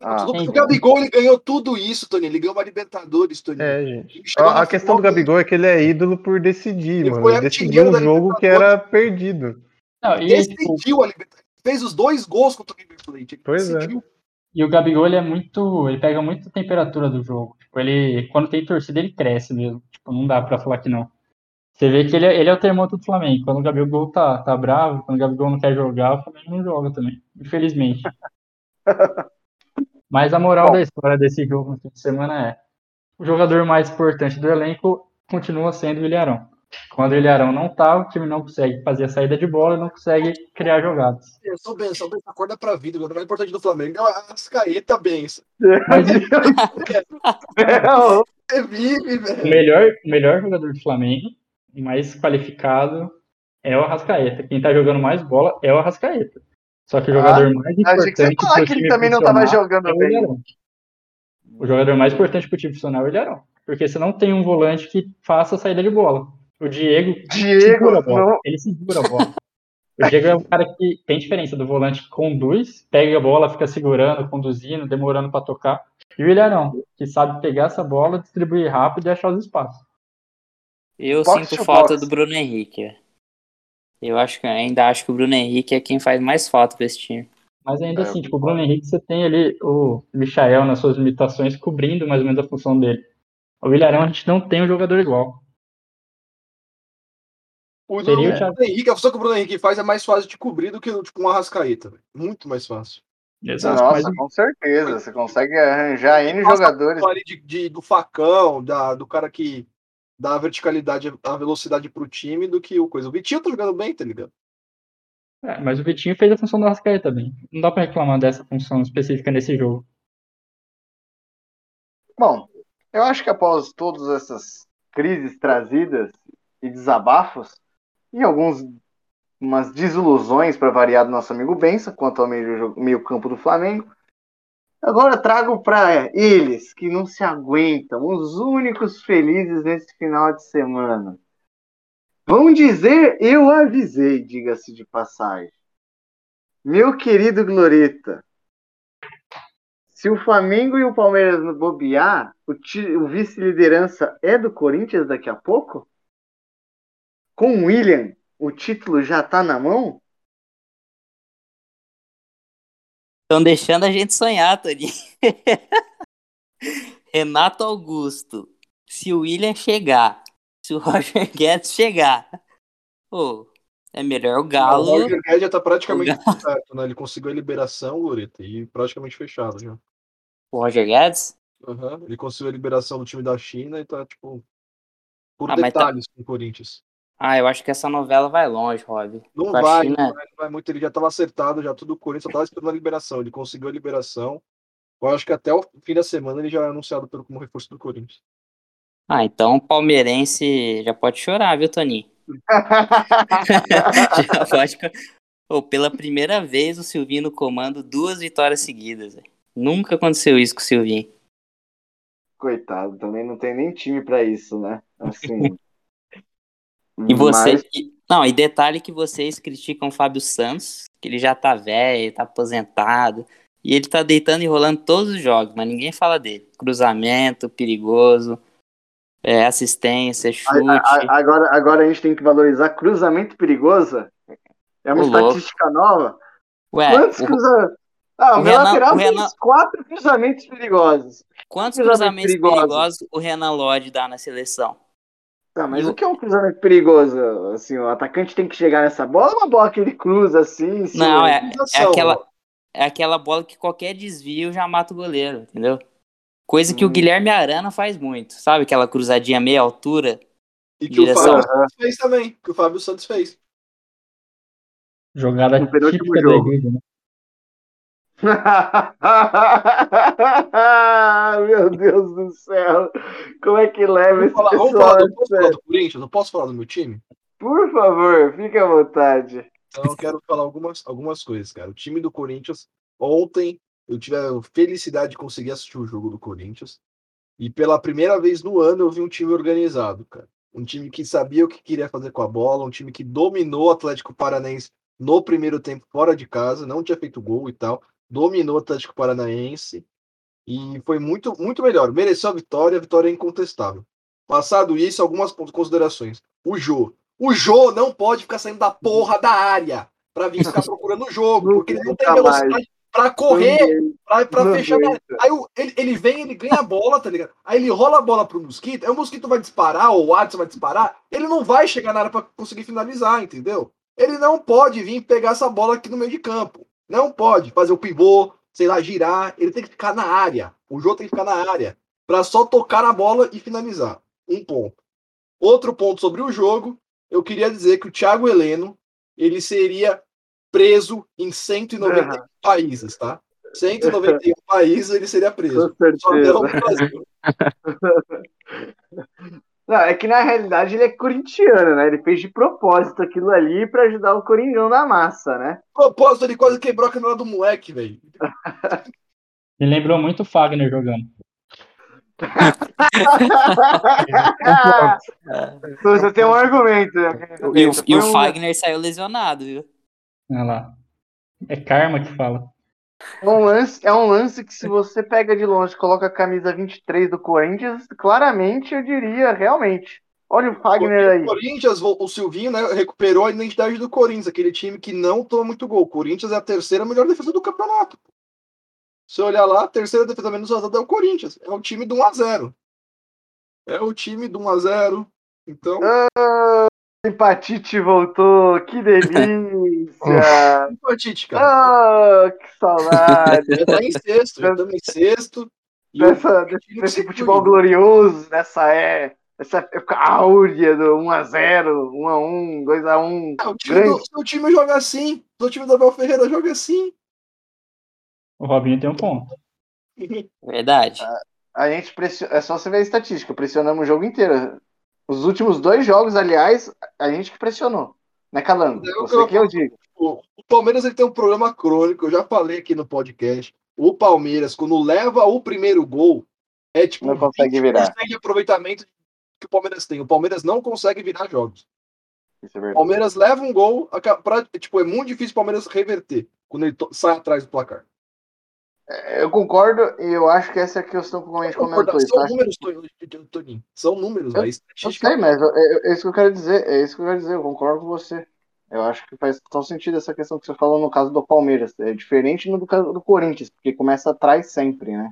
Ah,
O Gabigol ele ganhou tudo isso, Tony. Ele ganhou uma Libertadores, Tony.
É, gente.
Ele
A, a questão do
final
Gabigol é que ele é ídolo por decidir,
Ele
mano. Ele decidiu um jogo que era perdido.
Não, e, tipo,
Decidiu a Libertadores. Fez os dois gols contra o River Plate. Ele
Pois é.
decidiu.
e o Gabigol ele é muito. Ele pega muito a temperatura do jogo. Tipo, ele, quando tem torcida, ele cresce mesmo. Tipo, não dá pra falar que não. Você vê que ele, é- ele é o termômetro do Flamengo. Quando o Gabigol tá, tá bravo, quando o Gabigol não quer jogar, o Flamengo não joga também. Infelizmente. Mas a moral
Bom.
da história desse jogo no fim de semana é: o jogador mais importante do elenco continua sendo o Ilharão. Quando o Ilharão não tá, o time não consegue fazer a saída de bola e não consegue criar jogadas.
Benção, benção, benção. Acorda pra vida. O jogador mais importante do Flamengo é o Ascaeta, benção.
Mas
Você vive, velho.
melhor, o melhor jogador do Flamengo, o mais qualificado, é o Arrascaeta. Quem tá jogando mais bola é o Arrascaeta. Só que o jogador mais
achei que você
importante
que ele
time
também não tava
funcionar
jogando
é o
bem.
O jogador mais importante pro time funcionar é o Ilharão. Porque você não tem um volante que faça a saída de bola. O Diego
Diego,
segura a bola.
não.
Ele segura a bola. O Diego é um cara que tem diferença do volante que conduz, pega a bola, fica segurando, conduzindo, demorando pra tocar. E o Ilharão, que sabe pegar essa bola, distribuir rápido e achar os espaços.
Eu
Box
sinto
to
falta
box.
do Bruno Henrique. Eu acho que ainda acho que o Bruno Henrique é quem faz mais falta pra esse time.
Mas ainda
É,
assim, tipo, o Bruno Henrique, você tem ali o Michael nas suas limitações, cobrindo mais ou menos a função dele. O Ilharão, a gente não tem um jogador igual.
O
Seria o Thiago.
Henrique, a função que o Bruno Henrique faz é mais fácil de cobrir do que tipo, um Arrascaeta. velho. Muito mais fácil.
Exato,
Nossa,
mas
com certeza. Você consegue arranjar N jogadores.
de, de- do facão, da, do cara que dá a verticalidade, a velocidade pro time do que o coisa. O Vitinho tá jogando bem, tá ligado?
É, mas o Vitinho fez a função do Arrascaeta também. Não dá pra reclamar dessa função específica nesse jogo.
Bom, eu acho que após todas essas crises trazidas e desabafos, e alguns umas desilusões para variar do nosso amigo Bença quanto ao meio, meio campo do Flamengo, agora trago para eles que não se aguentam, os únicos felizes nesse final de semana. Vão dizer, eu avisei, diga-se de passagem. Meu querido Gloreta, se o Flamengo e o Palmeiras não bobear, o, o vice-liderança é do Corinthians daqui a pouco? Com o William, o título já tá na mão?
Estão deixando a gente sonhar, Tony. Renato Augusto. Se o William chegar, se o Roger Guedes chegar, pô, é melhor o
O
Galo.
Roger Guedes já tá praticamente
O
certo, né? Ele conseguiu a liberação, Loreta, e praticamente fechado já.
O Roger Guedes?
Aham, Ele conseguiu a liberação do time da China e tá, tipo, por
Ah, tá-
detalhes com o Corinthians.
Ah, eu acho que essa novela vai longe, Rob.
Não vai,
China-
não vai, não vai muito. Ele já estava acertado, já tudo o Corinthians só tava esperando a liberação. Ele conseguiu a liberação. Eu acho que até o fim da semana ele já é anunciado pelo, como reforço do Corinthians.
Ah, então o palmeirense já pode chorar, viu, Toninho? já pode. Pô, pela primeira vez o Silvinho no comando, duas vitórias seguidas. velho. Nunca aconteceu isso com o Silvinho.
Coitado, também não tem nem time pra isso, né? Assim.
E você.
Mas-
não, e detalhe que vocês criticam o Fábio Santos, que ele já tá velho, tá aposentado. E ele tá deitando e rolando todos os jogos, mas ninguém fala dele. Cruzamento, perigoso, é, assistência, chute.
Agora, agora a gente tem que valorizar cruzamento perigoso. É uma
louco.
estatística nova.
Ué,
Quantos
o-
cruzamentos? Ah, o,
o
meu
Renan-
lateral
o
fez
Renan-
quatro cruzamentos perigosos.
quantos
cruzamento
cruzamentos
perigoso.
perigosos o Renan Lodge dá na seleção?
Tá, mas
E o-
o que é um cruzamento perigoso? Assim, o atacante tem que chegar nessa bola ou uma bola que ele cruza assim? se-
Não, é, é aquela, é aquela bola que qualquer desvio já mata o goleiro, entendeu? Coisa que o
Hum.
Guilherme Arana faz muito. Sabe aquela cruzadinha meia altura?
E que o
Direção.
Fábio Santos fez também. Que o Fábio Santos fez.
Jogada
No penúltimo jogo.
Egídio, né?
Meu Deus do céu. Como é que leva
Vamos
esse
falar, vamos
pessoal?
falar do,
a
posso falar do Corinthians? Eu posso falar do meu time?
Por favor, fique à vontade.
Então eu quero falar algumas, algumas coisas, cara. O time do Corinthians, ontem eu tive a felicidade de conseguir assistir o jogo do Corinthians. E pela primeira vez no ano eu vi um time organizado, cara. Um time que sabia o que queria fazer com a bola, um time que dominou o Atlético Paranaense no primeiro tempo fora de casa, não tinha feito gol e tal. Dominou o Atlético Paranaense e foi muito, muito melhor. Mereceu a vitória, a vitória é incontestável. Passado isso, algumas considerações. O Jô. O Jô não pode ficar saindo da porra da área para vir ficar procurando o jogo, porque ele não tem velocidade para correr, para fechar. Aí ele, ele vem, ele ganha a bola, tá ligado? Aí ele rola a bola pro Mosquito, aí o Mosquito vai disparar, ou o Adson vai disparar, ele não vai chegar na área para conseguir finalizar, entendeu? Ele não pode vir pegar essa bola aqui no meio de campo. Não pode fazer o pivô, sei lá, girar. Ele tem que ficar na área. O jogo tem que ficar na área para só tocar na bola e finalizar. Um ponto. Outro ponto sobre o jogo, eu queria dizer que o Thiago Heleno ele seria preso em 190 uhum. países, tá? 191 países ele seria preso.
Com certeza. Não, é que na realidade ele é corintiano, né? Ele fez de propósito aquilo ali para ajudar o Coringão na massa, né?
Propósito, ele quase quebrou a canela do moleque, velho.
Me lembrou muito o Fagner jogando.
Você tem um argumento. Né?
E o, e o Fagner saiu lesionado, viu?
Olha lá. É karma que fala.
É um, lance, é um lance que se você pega de longe coloca a camisa 23 do Corinthians, claramente eu diria, realmente. Olha o Fagner aí.
O Corinthians, o Silvinho, né, recuperou a identidade do Corinthians, aquele time que não toma muito gol. O Corinthians é a terceira melhor defesa do campeonato. Se olhar lá, a terceira defesa menos vazada é o Corinthians. É o time do 1x0. É o time do 1x0. Então.
Ah, Empatite voltou, que delícia!
Empatite, cara.
Oh, que saudade!
Já tá em sexto, já estamos em sexto.
Dessa, desse, desse futebol glorioso, nessa é, essa época áurea do 1x0, 1x1, 2x1.
Ah, o, time do, o time joga assim, o time do Abel Ferreira joga assim.
O Robinho tem um ponto.
Verdade.
A, a gente pressiona, é só você ver a estatística, pressionamos o jogo inteiro. Os últimos dois jogos, aliás, a gente que pressionou. Né, Calango? Eu, Você eu, que eu digo.
O, o Palmeiras ele tem um problema crônico, eu já falei aqui no podcast. O Palmeiras, quando leva o primeiro gol, é tipo
não consegue virar.
de aproveitamento que o Palmeiras tem. O Palmeiras não consegue virar jogos.
Isso é verdade.
O Palmeiras leva um gol, pra, tipo, é muito difícil o Palmeiras reverter quando ele sai atrás do placar.
É, eu concordo e eu acho que essa é a questão que a gente comentou.
São tá? números, Toninho. São números,
eu, eu sei, mas é, é, isso que eu quero dizer. É isso que eu quero dizer. Eu concordo com você. Eu acho que faz tão sentido essa questão que você falou no caso do Palmeiras. É diferente no caso do Corinthians, porque começa atrás sempre, né?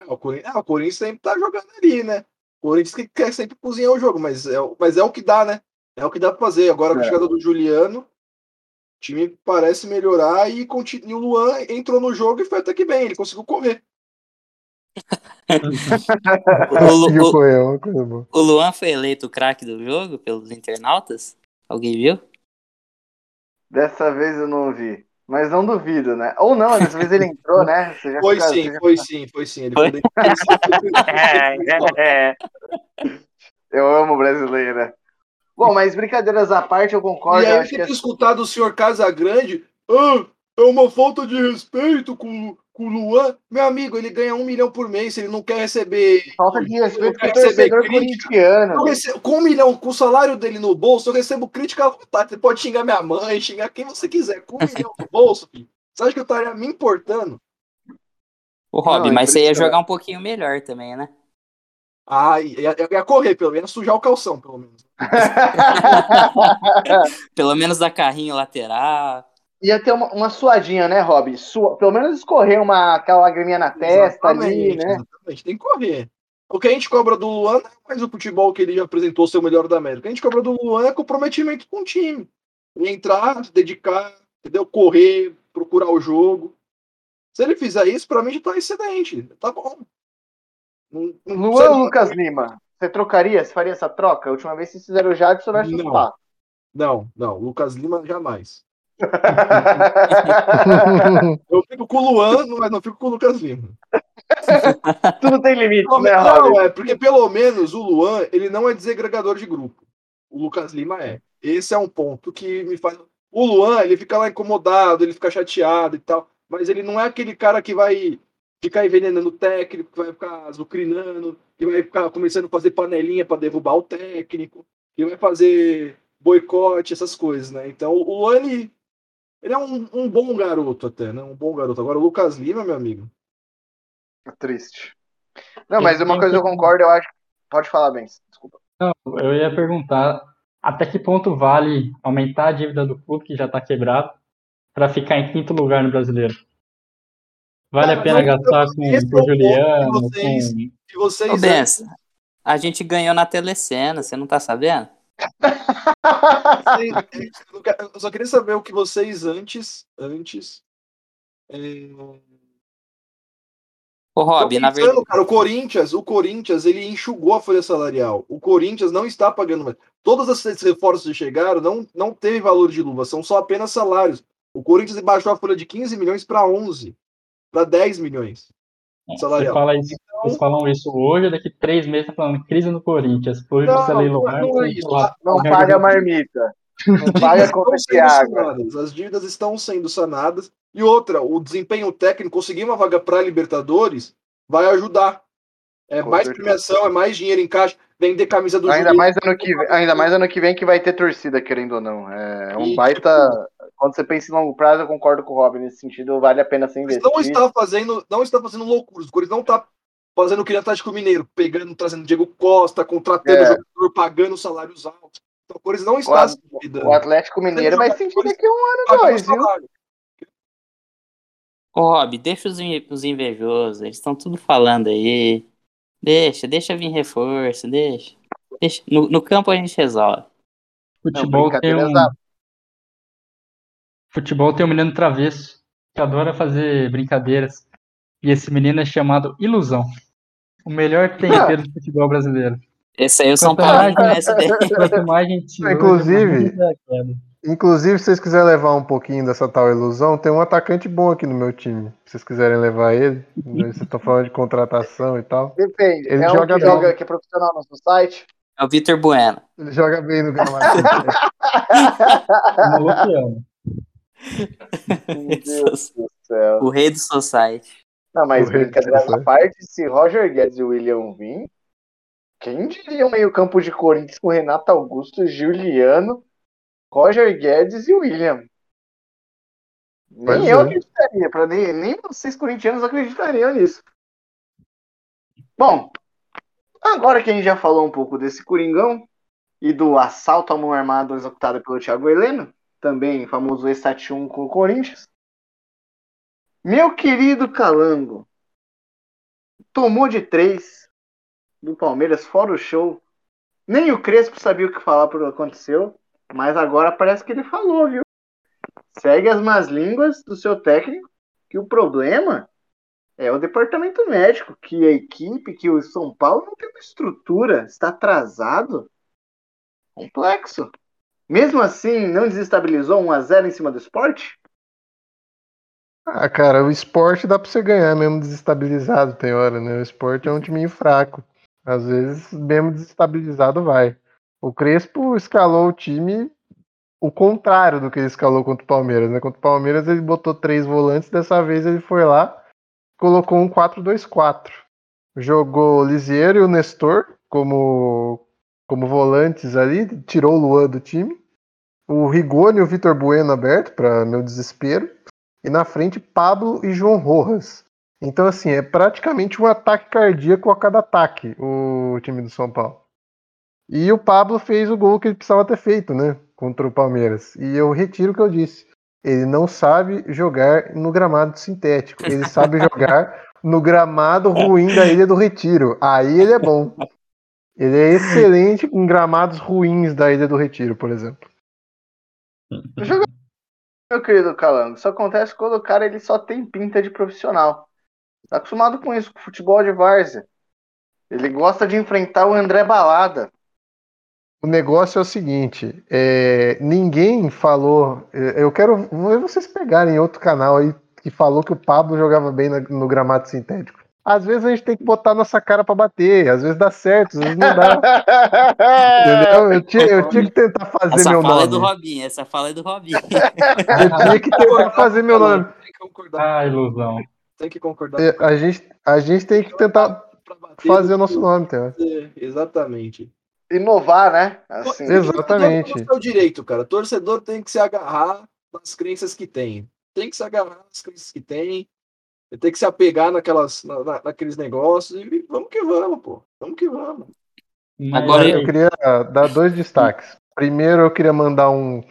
É, o, Corinthians, é, o Corinthians sempre tá jogando ali, né? O Corinthians que quer sempre cozinhar o jogo, mas é, mas é o que dá, né? É o que dá pra fazer. Agora com a chegada do Juliano, o time parece melhorar e, e o Luan entrou no jogo e foi até que bem, ele conseguiu correr.
O, Lu, o, Luan foi eleito o craque do jogo pelos internautas? Alguém viu?
Dessa vez eu não vi. Mas não duvido, né? Ou não, dessa vez ele entrou, né?
foi fica, sim, foi sim, foi sim. Ele foi?
é, é, é. Eu amo brasileira. Bom, mas brincadeiras à parte, eu concordo.
E aí eu tenho que, escutar do senhor Casagrande, ah, é uma falta de respeito com, com o Luan. Meu amigo, ele ganha um milhão por mês, ele não quer receber.
Falta de respeito com o torcedor corintiano.
Recebo, com um milhão, com o salário dele no bolso, eu recebo crítica à vontade. Você pode xingar minha mãe, xingar quem você quiser. Com um milhão no bolso, filho. Você acha que eu estaria me importando?
Ô, Rob, não, mas você ia jogar um pouquinho melhor também, né?
Ah, ia, ia correr, pelo menos, sujar o calção, pelo menos.
pelo menos da carrinho lateral.
Ia ter uma, uma suadinha, né, Rob? Sua, pelo menos escorrer uma, aquela lagriminha na testa ali, né?
Exatamente, tem que correr. O que a gente cobra do Luan não é mais o futebol que ele já apresentou ser o melhor da América. O que a gente cobra do Luan é comprometimento com o time. Entrar, se dedicar, entendeu? Correr, procurar o jogo. Se ele fizer isso, para mim já tá excelente. Tá bom.
Não, não Luan ou Lucas Lima? Você trocaria? Você faria essa troca? A última vez vocês fizeram o Jadson versus
não.
Pato.
Não, não. Lucas Lima jamais. eu fico com o Luan, mas não fico com o Lucas Lima.
Tudo tem limite,
não,
né,
Não, é porque pelo menos o Luan, ele não é desagregador de grupo. O Lucas Lima é. Esse é um ponto que me faz. O Luan, ele fica lá incomodado, ele fica chateado e tal, mas ele não é aquele cara que vai ficar envenenando o técnico, que vai ficar azucrinando, que vai ficar começando a fazer panelinha para derrubar o técnico, que vai fazer boicote, essas coisas, né? Então o Luan, ele, Ele é um, um bom garoto até, né? Um bom garoto. Agora o Lucas Lima, meu amigo.
É triste. Não, mas uma coisa eu concordo, eu acho. Pode falar, bem. Desculpa.
Não, eu ia perguntar até que ponto vale aumentar a dívida do clube, que já está quebrado, para ficar em quinto lugar no brasileiro? Vale a pena gastar com,
o que
Juliano,
vocês-
com...
Vocês.
Ô, a gente ganhou na telecena, você não tá sabendo?
Eu só queria saber o que vocês antes. Antes. É...
Ô, Rob, na verdade.
cara, o Corinthians, o Corinthians, ele enxugou a folha salarial. O Corinthians não está pagando mais. Todos esses reforços que chegaram não, não teve valor de luva, são só apenas salários. O Corinthians baixou a folha de 15 milhões para 11, para 10 milhões.
Você
Salarial.
fala isso, Vocês falam isso hoje, daqui três meses tá falando crise no Corinthians. Hoje
Não, não,
leiloar.
não é isso.
lá,
Não paga
de-
marmita. Não paga
As dívidas estão sendo sanadas. E outra, o desempenho técnico, conseguir uma vaga para Libertadores, vai ajudar. É
Com
mais
certeza.
premiação, é mais dinheiro em caixa, vender camisa do
Ainda mais, ano que, vem- ainda mais ano que vem que vai ter torcida, querendo ou não. É um
E,
baita. Quando você pensa em longo prazo, eu concordo com o Robin nesse sentido, vale a pena ser investir.
não está fazendo, não está fazendo loucuras. O Corinthians não está fazendo o que o Atlético Mineiro, pegando, trazendo Diego Costa, contratando
É.
jogador, pagando salários altos. Então o Corinthians não está se endividando.
O Atlético Mineiro vai sentir daqui a um ano, dois, viu?
Ô, Rob, deixa os, os invejosos, eles estão tudo falando aí. Deixa, deixa vir reforço, deixa. deixa. No, no campo a gente resolve.
Futebol tem
brincadeira,
um. Futebol tem um menino travesso que adora fazer brincadeiras. E esse menino é chamado Ilusão. O melhor tempero do futebol brasileiro.
Esse aí o São Paulo
mais-
conhece bem.
Inclusive-
é.
Inclusive, se vocês quiserem levar um pouquinho dessa tal ilusão, tem um atacante bom aqui no meu time. Se vocês quiserem levar ele, vocês estão falando de contratação e tal.
Depende.
Ele
é um
joga
que
bem.
joga que é profissional no nosso site.
É o Vitor Bueno.
Ele joga bem no gramado.
Maluco.
Meu Deus do céu.
O rei do Society.
Não, mas
O
brincadeira à parte, se Roger Guedes e William vir, quem diria um meio campo de Corinthians com Renato Augusto, Juliano, Roger Guedes e William?
Pois
Nem eu
é.
acreditaria, pra nem, nem vocês corintianos acreditariam nisso. Bom, agora que a gente já falou um pouco desse Coringão e do assalto à mão armada executado pelo Thiago Heleno, também famoso ex-71 com o Corinthians, meu querido Calango, tomou de três do Palmeiras, fora o show. Nem o Crespo sabia o que falar por que aconteceu, mas agora parece que ele falou, viu? Segue as más línguas do seu técnico, que o problema é o departamento médico, que a equipe, que o São Paulo não tem uma estrutura, está atrasado. Complexo. Mesmo assim, não desestabilizou 1 a 0 em cima do esporte?
Ah, cara, o esporte dá pra você ganhar mesmo desestabilizado, tem hora, né? O esporte é um timinho fraco. Às vezes, mesmo desestabilizado, vai. O Crespo escalou o time o contrário do que ele escalou contra o Palmeiras, né? Contra o Palmeiras ele botou três volantes, dessa vez ele foi lá, colocou um 4-2-4. Jogou o Lisieiro e o Nestor como, como volantes ali, tirou o Luan do time. O Rigoni e o Vitor Bueno aberto, para meu desespero. E na frente, Pablo e João Rojas. Então, assim, é praticamente um ataque cardíaco a cada ataque, o time do São Paulo. E o Pablo fez o gol que ele precisava ter feito, né? Contra o Palmeiras. E eu retiro o que eu disse. Ele não sabe jogar no gramado sintético. Ele sabe jogar no gramado ruim da Ilha do Retiro. Aí ele é bom. Ele é excelente em gramados ruins da Ilha do Retiro, por exemplo.
Meu querido Calango, isso acontece quando o cara ele só tem pinta de profissional. Tá acostumado com isso, com futebol de várzea. Ele gosta de enfrentar o André Balada.
O negócio é o seguinte: é, ninguém falou. é, Eu quero vou vocês pegarem outro canal aí que falou que o Pablo jogava bem no gramado sintético. Às vezes a gente tem que botar nossa cara pra bater, às vezes dá certo, às vezes não dá. Entendeu? Eu tinha, eu tinha que tentar fazer
Essa
meu
fala
nome.
é do Robinho, essa fala é do Robinho.
Eu tinha que tentar fazer meu nome.
Tem que concordar.
Ah, ilusão.
Tem que concordar.
É, A gente, a gente tem que tentar fazer o
no-
nosso nome, tá?
É, Exatamente.
Inovar, né? Assim,
Exatamente.
Torcedor é o direito, cara. Torcedor tem que se agarrar nas crenças que tem. Tem que se agarrar nas crenças que tem, tem que se apegar naquelas, na, na, naqueles negócios e vamos que vamos, pô. Vamos que vamos.
Agora eu queria dar dois destaques. Primeiro, eu queria mandar um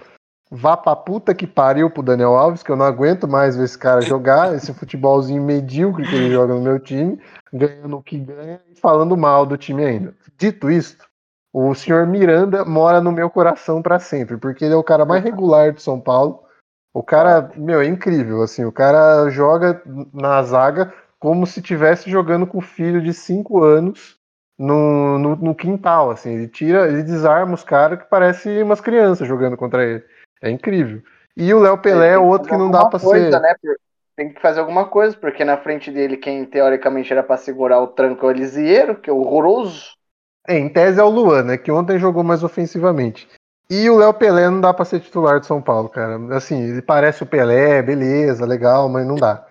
vá pra puta que pariu pro Daniel Alves, que eu não aguento mais ver esse cara jogar, esse futebolzinho medíocre que ele joga no meu time, ganhando o que ganha e falando mal do time ainda. Dito isto, o senhor Miranda mora no meu coração para sempre, porque ele é o cara mais regular do São Paulo. O cara, meu, é incrível, assim, o cara joga na zaga como se estivesse jogando com o filho de 5 anos no, no, no, quintal, assim, ele tira, ele desarma os caras que parecem umas crianças jogando contra ele. É incrível. E o Léo Pelé é outro que não dá para ser. Né?
Tem que fazer alguma coisa, porque na frente dele, quem teoricamente era para segurar o tranco é o Elisieiro, que é horroroso.
É, em tese é o Luan, né? Que ontem jogou mais ofensivamente. E o Léo Pelé não dá para ser titular de São Paulo, cara. Assim, ele parece o Pelé, beleza, legal, mas não dá.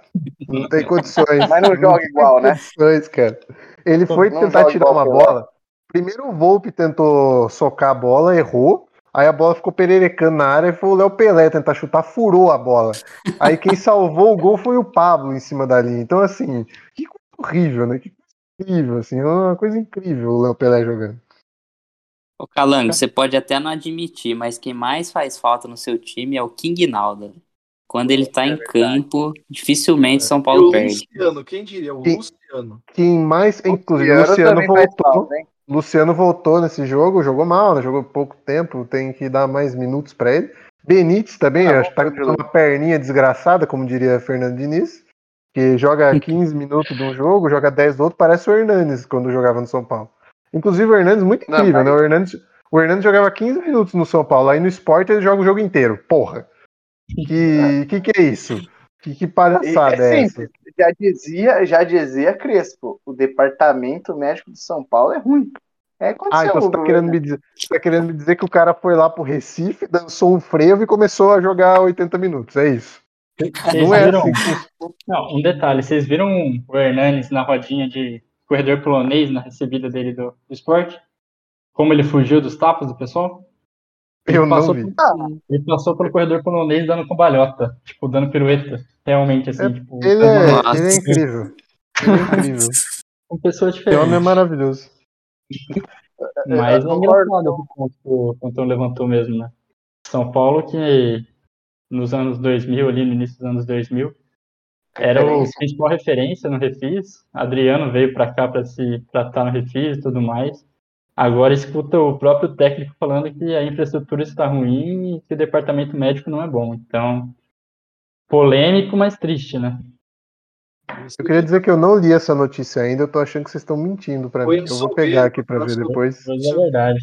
Não tem condições.
mas não joga não igual, né?
Condições, cara. Ele foi não tentar tirar uma bola. Primeiro o Volpe tentou socar a bola, errou. Aí a bola ficou pererecando na área e foi o Léo Pelé tentar chutar, furou a bola. Aí quem salvou o gol foi o Pablo em cima da linha. Então, assim, que coisa horrível, né? Que coisa incrível, assim, é uma coisa incrível o Léo Pelé jogando.
Ô Calango, você pode até não admitir, mas quem mais faz falta no seu time é o King Nalda. Quando ele tá é em campo, dificilmente São Paulo e o perde.
Luciano, quem diria? O
quem,
Luciano.
Quem mais, inclusive, o Luciano voltou. Falta, Luciano voltou nesse jogo, jogou mal, né? Jogou pouco tempo, tem que dar mais minutos para ele. Benítez também, ah, acho que tá com uma perninha desgraçada, como diria Fernando Diniz, que joga 15 minutos de um jogo, joga 10 do outro, parece o Hernandes quando jogava no São Paulo. Inclusive o Hernandes, muito incrível, Não, né? O Hernandes, o Hernandes jogava 15 minutos no São Paulo, aí no esporte ele joga o jogo inteiro. Porra! Que que, que é isso? Que, que palhaçada é, é essa?
Já dizia, já dizia Crespo, o departamento médico de São Paulo é ruim. É,
ah, então você tá, querendo me dizer, você tá querendo me dizer que o cara foi lá pro Recife, dançou um frevo e começou a jogar 80 minutos, é isso?
Vocês não é viram... assim. Não, um detalhe, vocês viram o Hernanes na rodinha de corredor polonês na recebida dele do, do esporte? Como ele fugiu dos tapas do pessoal?
Eu não vi.
Por, ele passou pelo corredor polonês dando cambalhota, tipo, dando pirueta. Realmente, assim,
é,
tipo.
Ele é, ele é incrível. Ele é incrível.
Com pessoas diferentes.
O homem é maravilhoso.
Mas é engraçado o ponto que o Antônio levantou mesmo, né? São Paulo que nos anos 2000, ali no início dos anos 2000, era o principal referência no Refis. Adriano veio para cá para se tratar no Refis e tudo mais. Agora escuta o próprio técnico falando que a infraestrutura está ruim e que o departamento médico não é bom. Então, polêmico, mas triste, né?
Eu queria dizer que eu não li essa notícia ainda, eu tô achando que vocês estão mentindo para mim. Eu vou pegar aqui para ver depois.
Mas é verdade.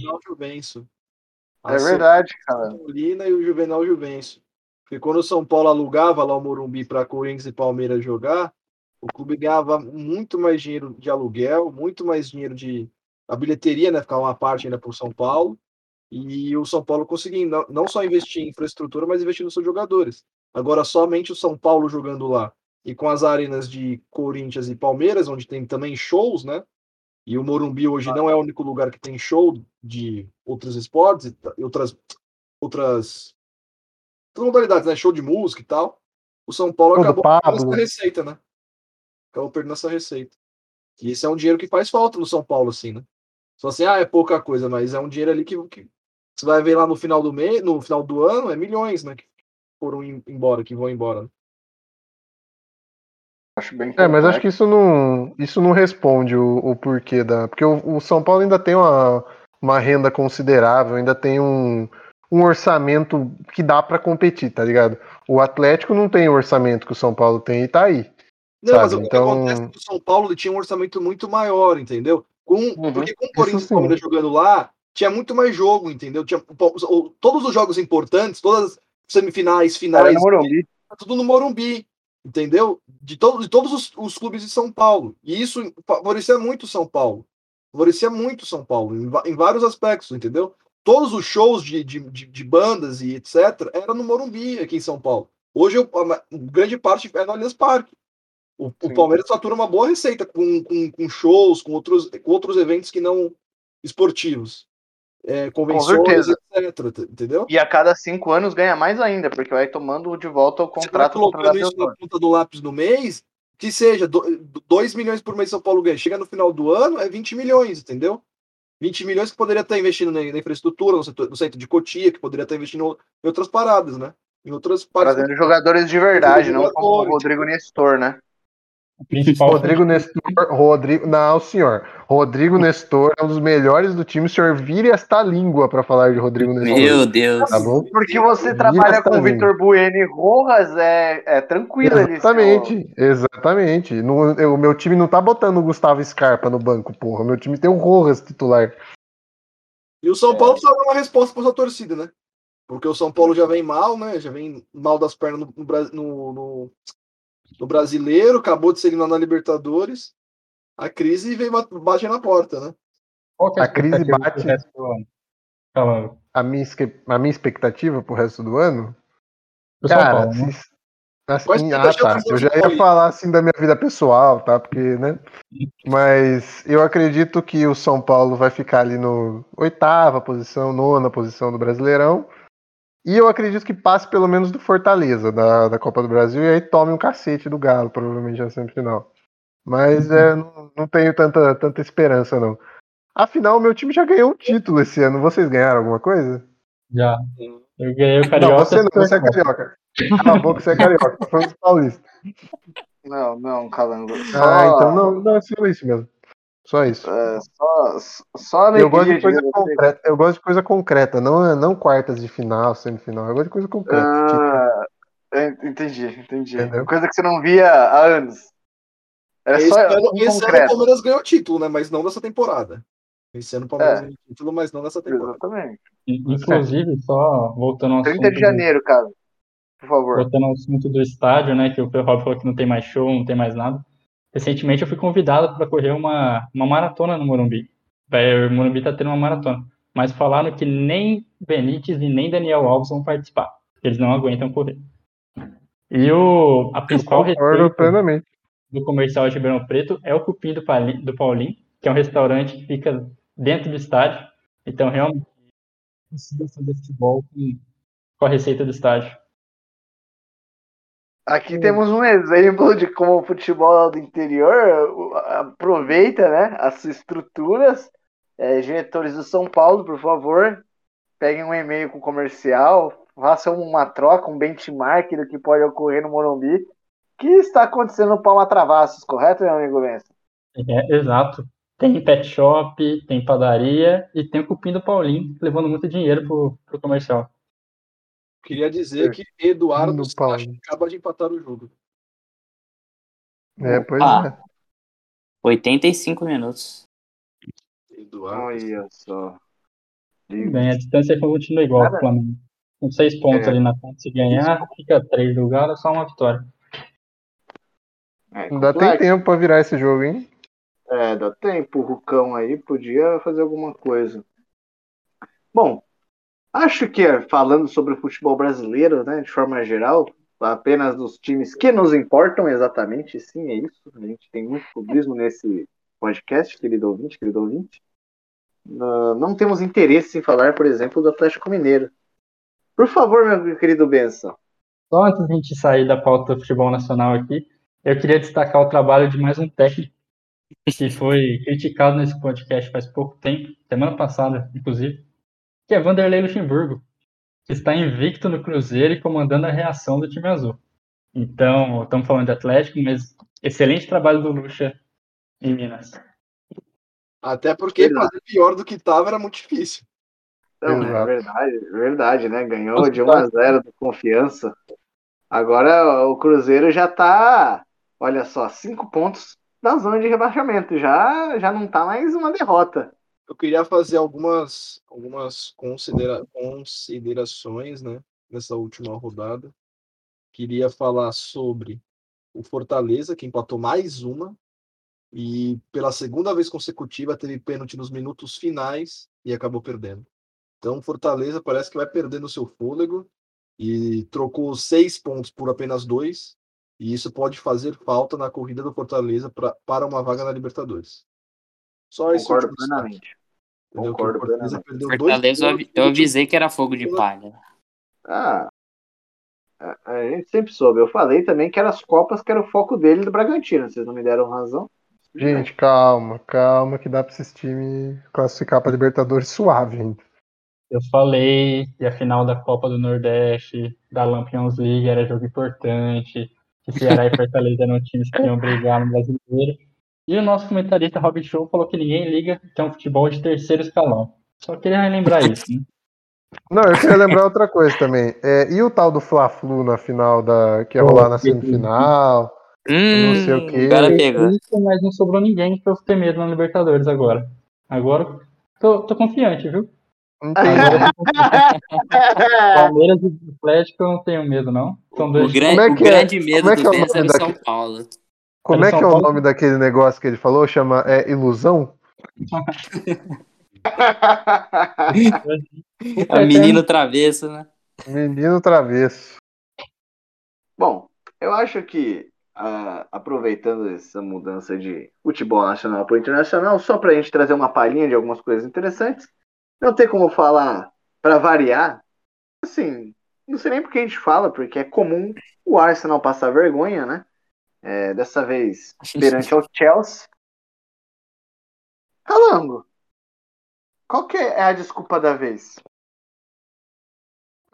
É verdade, cara.
Molina e o Juvenal Juvencio. Porque quando o São Paulo alugava lá o Morumbi para Corinthians e Palmeiras jogar, o clube ganhava muito mais dinheiro de aluguel, muito mais dinheiro de a bilheteria, né, ficava uma parte ainda para o São Paulo, e o São Paulo conseguindo não, só investir em infraestrutura, mas investir nos seus jogadores. Agora, somente o São Paulo jogando lá, e com as arenas de Corinthians e Palmeiras, onde tem também shows, né? E o Morumbi hoje não é o único lugar que tem show de outros esportes e outras outras, outras modalidades, né? Show de música e tal. O São Paulo acabou perdendo essa receita, né? Acabou perdendo essa receita. E esse é um dinheiro que faz falta no São Paulo, assim, né? Só assim, ah, é pouca coisa, mas é um dinheiro ali que, que você vai ver lá no final do mês, no final do ano, é milhões, né? Que foram embora, que vão embora. Né?
Acho bem é, mas acho que isso não, isso não responde o, o porquê da. Porque o, o, São Paulo ainda tem uma, uma renda considerável, ainda tem um, um orçamento que dá para competir, tá ligado? O Atlético não tem o orçamento que o São Paulo tem e tá aí.
Não, sabe? mas o então... que acontece é que o São Paulo tinha um orçamento muito maior, entendeu? Com, uhum, porque com o Corinthians Palmeiras jogando lá, tinha muito mais jogo, entendeu? Tinha, todos os jogos importantes, todas as semifinais, finais. Tá tudo no Morumbi, entendeu? De, to, de todos os, os, clubes de São Paulo. E isso favorecia muito São Paulo. Favorecia muito São Paulo, em, em vários aspectos, entendeu? Todos os shows de, de, de, bandas e etc. era no Morumbi, aqui em São Paulo. Hoje, a grande parte é no Allianz Parque. O, o Palmeiras fatura uma boa receita com, com, com, shows, com outros, com outros eventos que não esportivos. é, convenções, etc. Entendeu?
E a cada cinco anos ganha mais ainda, porque vai tomando de volta o
Você tá
contrato
colocando isso na ponta do lápis no mês, que seja 2 milhões por mês São Paulo ganha. Chega no final do ano, é 20 milhões, entendeu? 20 milhões que poderia estar investindo na, infraestrutura, no, setor- no centro de Cotia, que poderia estar investindo em outras paradas, né? Em outras partes.
Trazendo jogadores de verdade, não como o. Rodrigo Nestor, né?
O principal
Rodrigo Nestor, Rodrigo, não, senhor. Rodrigo Nestor é um dos melhores do time. O senhor vire esta língua para falar de Rodrigo Nestor.
Meu Deus.
Tá bom?
Porque você
Vira
trabalha com o. Vitor Bueno e Rojas, é, é tranquilo ali.
Exatamente, exatamente. No- eu- meu time não tá botando o Gustavo Scarpa no banco, porra. Meu time tem o Rojas titular.
E o São Paulo precisa dar uma resposta para sua torcida, né? Porque o São Paulo já vem mal, né? Já vem mal das pernas no, no, no- no- brasileiro, acabou de ser eliminado na Libertadores. A crise veio bat- bate na porta, né?
É
a crise
expectativa
bate-
pro resto do ano? Fala,
A minha, a minha expectativa pro resto do ano
pro
Cara,
Paulo, né?
assim, assim- ah, tá. Eu já ia falar assim da minha vida pessoal, tá? Porque, né? Mas eu acredito que o São Paulo vai ficar ali no oitava posição, nona posição do Brasileirão. E eu acredito que passe pelo menos do Fortaleza da, da Copa do Brasil e aí tome um cacete do Galo, provavelmente na semifinal. Mas é, não, não tenho tanta, tanta esperança, não. Afinal, o meu time já ganhou um título esse ano. Vocês ganharam alguma coisa?
Já. Eu ganhei o Carioca.
não, você não, você é carioca. Cala a boca, você é carioca. Falando de paulista.
Não, não, Calango. Só,
Ah, então não, não é só isso mesmo. Só isso.
é, só, só a
Eu gosto de coisa
você.
concreta. Eu gosto de coisa concreta, não, não quartas de final, semifinal. Eu gosto de coisa concreta. Tipo,
Ah, é, entendi, entendi.
Entendeu?
Coisa que você não via há anos. Era
Esse,
só
ano,
um
esse ano o
concreto.
Palmeiras ganhou o título, né? Mas não dessa temporada. Esse ano o Palmeiras
É.
ganhou o título, mas não nessa temporada.
Exatamente.
Inclusive, só voltando ao
30
assunto
de
do-
janeiro, cara. Por favor.
Voltando ao assunto do estádio, né? Que o Ferrob falou que não tem mais show, não tem mais nada. Recentemente eu fui convidado para correr uma, uma maratona no Morumbi. O Morumbi tá tendo uma maratona. Mas falaram que nem Benítez e nem Daniel Alves vão participar. Eles não aguentam correr. E o, a principal receita do comercial de Ribeirão Preto é o cupim do Paulinho, do Paulinho, que é um restaurante que fica dentro do estádio. Então, realmente, precisa fazer futebol com, com a receita do estádio.
Aqui temos um exemplo de como o futebol do interior aproveita né, as estruturas. É, diretores do São Paulo, por favor, peguem um e-mail com o comercial, façam uma troca, um benchmark do que pode ocorrer no Morumbi, que está acontecendo no Palma Travassos, correto, meu amigo Benção?
É, exato. Tem pet shop, tem padaria e tem o cupim do Paulinho, levando muito dinheiro pro, pro comercial.
Queria dizer que Eduardo acaba de empatar o jogo.
É, pois
Ah.
é.
85 minutos.
Eduardo.
Olha só.
Bem, a distância continua igual pro Flamengo. Com seis pontos
É.
ali na conta, se ganhar, fica três do Galo, é só uma vitória.
É,
Ainda tem tempo pra virar esse jogo, hein?
É, dá tempo. O Rucão aí podia fazer alguma coisa. Bom, acho que é, falando sobre o futebol brasileiro, né, de forma geral, apenas dos times que nos importam exatamente, sim, é isso. A gente tem muito clubismo nesse podcast, querido ouvinte, querido ouvinte. Ah, não temos interesse em falar, por exemplo, do Atlético Mineiro. Por favor, meu querido Benção.
Só antes de a gente sair da pauta do futebol nacional aqui, eu queria destacar o trabalho de mais um técnico que foi criticado nesse podcast faz pouco tempo, semana passada, inclusive, que é Vanderlei Luxemburgo, que está invicto no Cruzeiro e comandando a reação do time azul. Então, estamos falando de Atlético, mas excelente trabalho do Luxa em Minas.
Até porque fazer pior do que tava era muito difícil.
Não, é verdade, verdade, né? Ganhou de 1 a 0 do confiança. Agora o Cruzeiro já tá, olha só, cinco pontos da zona de rebaixamento. Já, já não tá mais uma derrota.
Eu queria fazer algumas, algumas considera considerações né, nessa última rodada. Queria falar sobre o Fortaleza, que empatou mais uma. E pela segunda vez consecutiva teve pênalti nos minutos finais e acabou perdendo. Então, Fortaleza parece que vai perdendo seu fôlego e trocou seis pontos por apenas dois. E isso pode fazer falta na corrida do Fortaleza pra, para uma vaga na Libertadores. Só esse
Concordo plenamente.
Entendeu?
Concordo plenamente.
Fortaleza, eu eu avisei que era fogo de palha.
Ah, a, a gente sempre soube. Eu falei também que eram as Copas que era o foco dele do Bragantino. Vocês não me deram razão.
Gente, calma, calma, que dá pra esses times classificar pra Libertadores suave, gente.
Eu falei que a final da Copa do Nordeste, da Lampions League, era jogo importante, que Ceará e Fortaleza eram times que iam brigar no brasileiro. E o nosso comentarista Rob Show falou que ninguém liga que é um futebol de terceiro escalão. Só queria relembrar isso. Né?
Não, eu queria lembrar outra coisa também. É, e o tal do Fla-Flu na final da. que ia rolar na semifinal?
Hum,
sei o quê.
o.
Isso, mas não sobrou ninguém pra eu ter medo na Libertadores agora. Agora tô, tô confiante, viu? Confiante. Palmeiras e Atlético eu não tenho medo, não. São
O,
dois
gran-
Como é
o
que é-
grande medo
como é
do
que é o
era
nome
o São
daqui-
Paulo.
Como é que é o nome daquele negócio que ele falou? Chama é, ilusão?
A menino travesso, né?
Menino travesso.
Bom, eu acho que ah, aproveitando essa mudança de futebol nacional para o internacional, só para a gente trazer uma palhinha de algumas coisas interessantes, não tem como falar para variar. Assim, não sei nem porque a gente fala, porque é comum o Arsenal passar vergonha, né? É, dessa vez perante ao Chelsea. Calango, qual que é a desculpa da vez?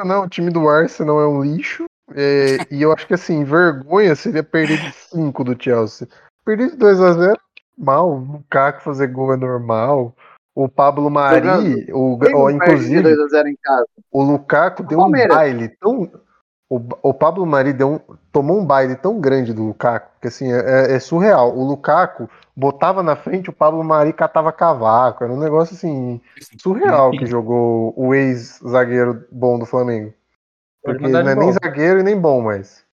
Não, o time do Arsenal é um lixo. é, e eu acho que assim, vergonha seria perder de 5 do Chelsea. Perder de 2 a 0 mal. O Lukaku fazer gol é normal. O Pablo Mari, o,
de
inclusive,
2 a 0 em casa?
o Lukaku deu um baile tão. O, o Pablo Mari deu tomou um baile tão grande do Lukaku, que assim, é, é surreal. O Lukaku botava na frente, o Pablo Mari catava cavaco. Era um negócio assim, surreal que jogou o ex-zagueiro bom do Flamengo. Porque não é nem zagueiro e nem bom, mas.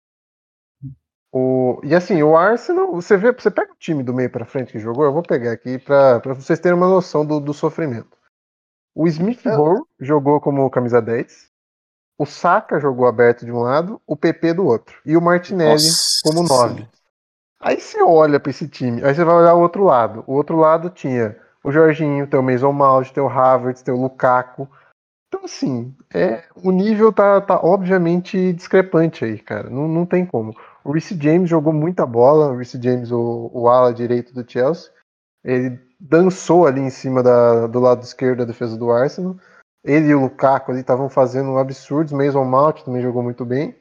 O... E assim, o Arsenal, você vê, você pega o time do meio pra frente que jogou, eu vou pegar aqui pra pra vocês terem uma noção do, do sofrimento. O Smith Rowe jogou como camisa 10. O Saka jogou aberto de um lado, o PP do outro. E o Martinelli
Nossa.
como 9. Aí você olha pra esse time, aí você vai olhar o outro lado. O outro lado tinha o Jorginho, tem o Mason Mount, tem o Havertz, tem o Lukaku. Então, assim, é, o nível tá, tá obviamente discrepante aí, cara. Não, não tem como. O Reece James jogou muita bola, o Reece James, o, o ala direito do Chelsea. Ele dançou ali em cima da, do lado esquerdo da defesa do Arsenal. Ele e o Lukaku ali estavam fazendo absurdos. Mason Mount também jogou muito bem.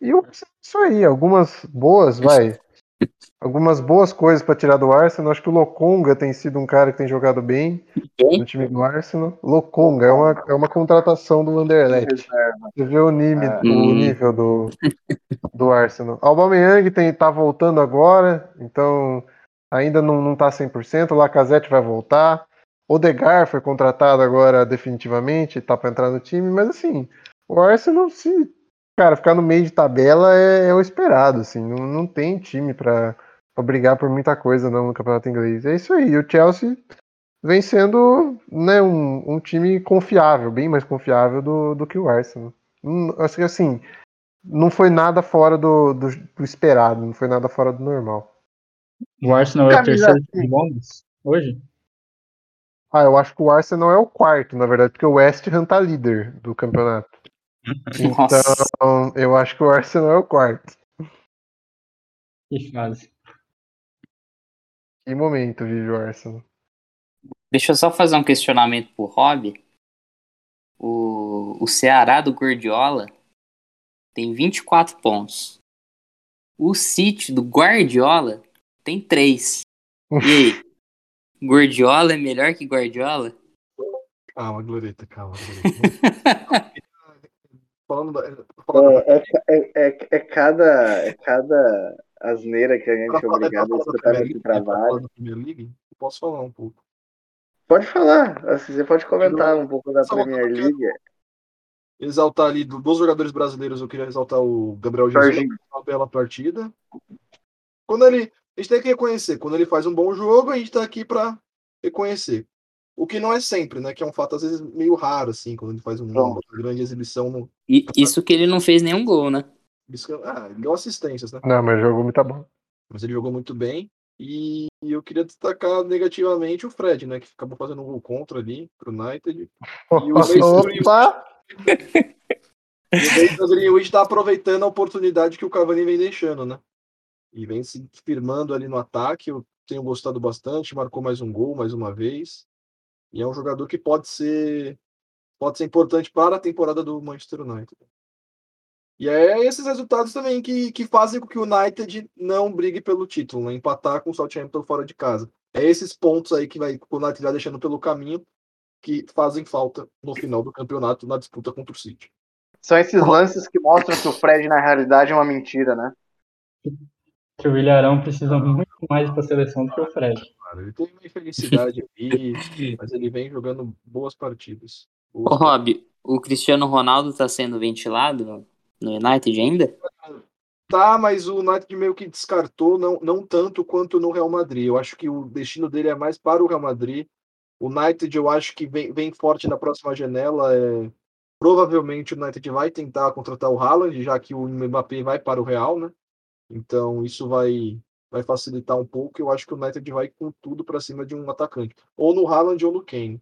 E é isso aí, algumas boas, vai. Algumas boas coisas para tirar do Arsenal. Acho que o Lokonga tem sido um cara que tem jogado bem no time do Arsenal. Lokonga é uma, é uma contratação do Anderlecht. Você vê o, nível,
Ah.
o
Hum.
nível do, do Arsenal. Aubameyang tem, tá voltando agora, então ainda não, não tá 100%. O Lacazette vai voltar. Odegar foi contratado agora definitivamente, tá para entrar no time, mas assim, o Arsenal se cara, ficar no meio de tabela é, é o esperado, assim, não, não tem time para brigar por muita coisa não no campeonato inglês. É isso aí, o Chelsea vem sendo né, um, um time confiável, bem mais confiável do, do que o Arsenal. Hum, acho que assim, não foi nada fora do, do, do esperado, não foi nada fora do normal.
O Arsenal é o terceiro time de Londres hoje?
Ah, eu acho que o Arsenal é o quarto, na verdade, porque o West Ham tá líder do campeonato.
Nossa.
Então, eu acho que o Arsenal é o quarto.
Que fase.
Que momento vive o Arsenal?
Deixa eu só fazer um questionamento pro Rob. O, o Ceará do Gordiola tem 24 pontos. O City do Guardiola tem 3. E aí? Guardiola é melhor que Guardiola?
Calma, Gloreta, calma. Gloreta. falando falando
É, é, é, é cada, é cada asneira que a gente é
Pra falar-
obrigado a escutar nesse
falar
trabalho.
League, eu posso falar um pouco.
Pode falar, assim, você pode comentar um pouco da
Só
Premier League.
Exaltar ali do- dos jogadores brasileiros, eu queria exaltar o Gabriel Jesus, uma bela partida. Quando ele. A gente tem que reconhecer, quando ele faz um bom jogo, a gente tá aqui pra reconhecer. O que não é sempre, né? Que é um fato, às vezes, meio raro, assim, quando ele faz um- uma grande exibição no.
E isso que ele não fez nenhum gol, né?
isso que- Ah, ele deu assistências, né?
Não, mas jogou muito bom.
Mas ele jogou muito bem. E eu queria destacar negativamente o Fred, né? Que acabou fazendo um gol contra ali pro United. E o
Opa!
E o Greenwood está aproveitando a oportunidade que o Cavani vem deixando, né? E vem se firmando ali no ataque. Eu tenho gostado bastante, marcou mais um gol mais uma vez. E é um jogador que pode ser pode ser importante para a temporada do Manchester United. E é esses resultados também que, que fazem com que o United não brigue pelo título, né? empatar com o Southampton fora de casa. É esses pontos aí que vai, o United vai deixando pelo caminho que fazem falta no final do campeonato na disputa contra o City.
São esses lances que mostram que o Fred, na realidade, é uma mentira, né?
Que o Ilharão precisa muito mais para a seleção do que o Fred.
Ele tem uma infelicidade aqui, mas ele vem jogando boas partidas.
Ô, Rob, o Cristiano Ronaldo está sendo ventilado no United ainda?
Tá, mas o United meio que descartou, não, não tanto quanto no Real Madrid. Eu acho que o destino dele é mais para o Real Madrid. O United, eu acho que vem, vem forte na próxima janela. É... Provavelmente o United vai tentar contratar o Haaland, já que o Mbappé vai para o Real, né? Então isso vai, vai facilitar um pouco. Eu acho que o United vai com tudo para cima de um atacante, ou no Haaland ou no Kane.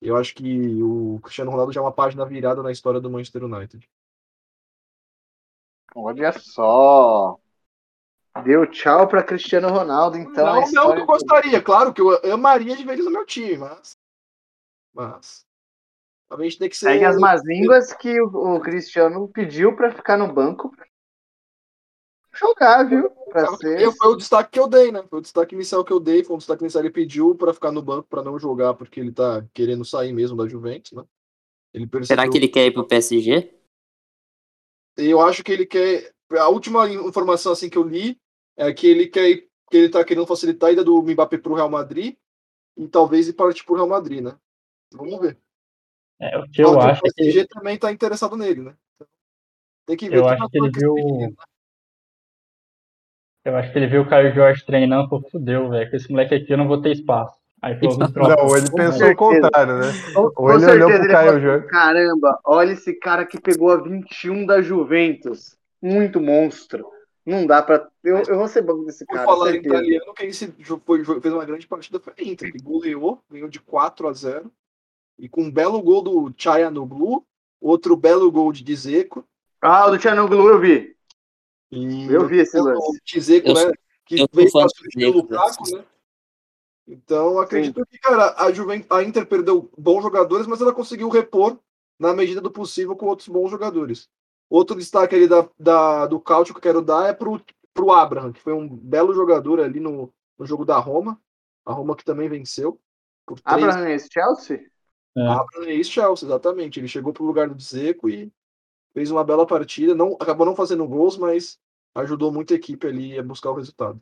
Eu acho que o Cristiano Ronaldo já é uma página virada na história do Manchester United.
Olha só. Deu tchau para Cristiano Ronaldo, então.
Não, não que eu gostaria. Claro que eu amaria de ver ele no meu time, mas. Mas. A gente tem que ser.
Segue as más línguas que o, o Cristiano pediu para ficar no banco jogar, viu? Pra ser...
Foi o destaque que eu dei, né? Foi o destaque inicial que eu dei. Foi um destaque inicial que ele pediu para ficar no banco para não jogar, porque ele tá querendo sair mesmo da Juventus, né?
Ele percebeu... Será que ele quer ir pro PSG?
Eu acho que ele quer. A última informação assim que eu li é que ele quer que ele tá querendo facilitar a ida do Mbappé pro Real Madrid e talvez ir partir pro Real Madrid, né? Vamos ver.
É, o que eu o acho
o PSG que... também tá interessado nele, né? Então,
tem que ver. Eu acho que ele viu. Né? Eu acho que ele viu o Caio Jorge treinando e falou, fudeu, velho, com esse moleque aqui eu não vou ter espaço. Aí falou,
não, ele pensou o contrário, né? Ou ele olhou pro Caio Jorge.
Caramba, olha esse cara que pegou a 21 da Juventus. Muito monstro. Não dá pra. Eu, eu vou ser banco desse cara.
Por falar em italiano, quem se foi, fez uma grande partida foi a Inter, que goleou, ganhou de 4 a 0 E com um belo gol do no Blue, outro belo gol de Dzeko.
Ah, o do Blue eu vi.
E
eu vi esse lance. O
Dzeko, né? Que veio para substituir o Lukaku, né? Então, acredito Sim. que, cara, a, Juventus, a Inter perdeu bons jogadores, mas ela conseguiu repor na medida do possível com outros bons jogadores. Outro destaque ali da, da, do Cáutio que eu quero dar é pro, pro Abraham, que foi um belo jogador ali no, no jogo da Roma. A Roma que também venceu.
Por três... Abraham é Chelsea?
É. Abraham é Chelsea, exatamente. Ele chegou pro lugar do Dzeko e fez uma bela partida. Não, acabou não fazendo gols, mas ajudou muito a equipe ali a buscar o resultado.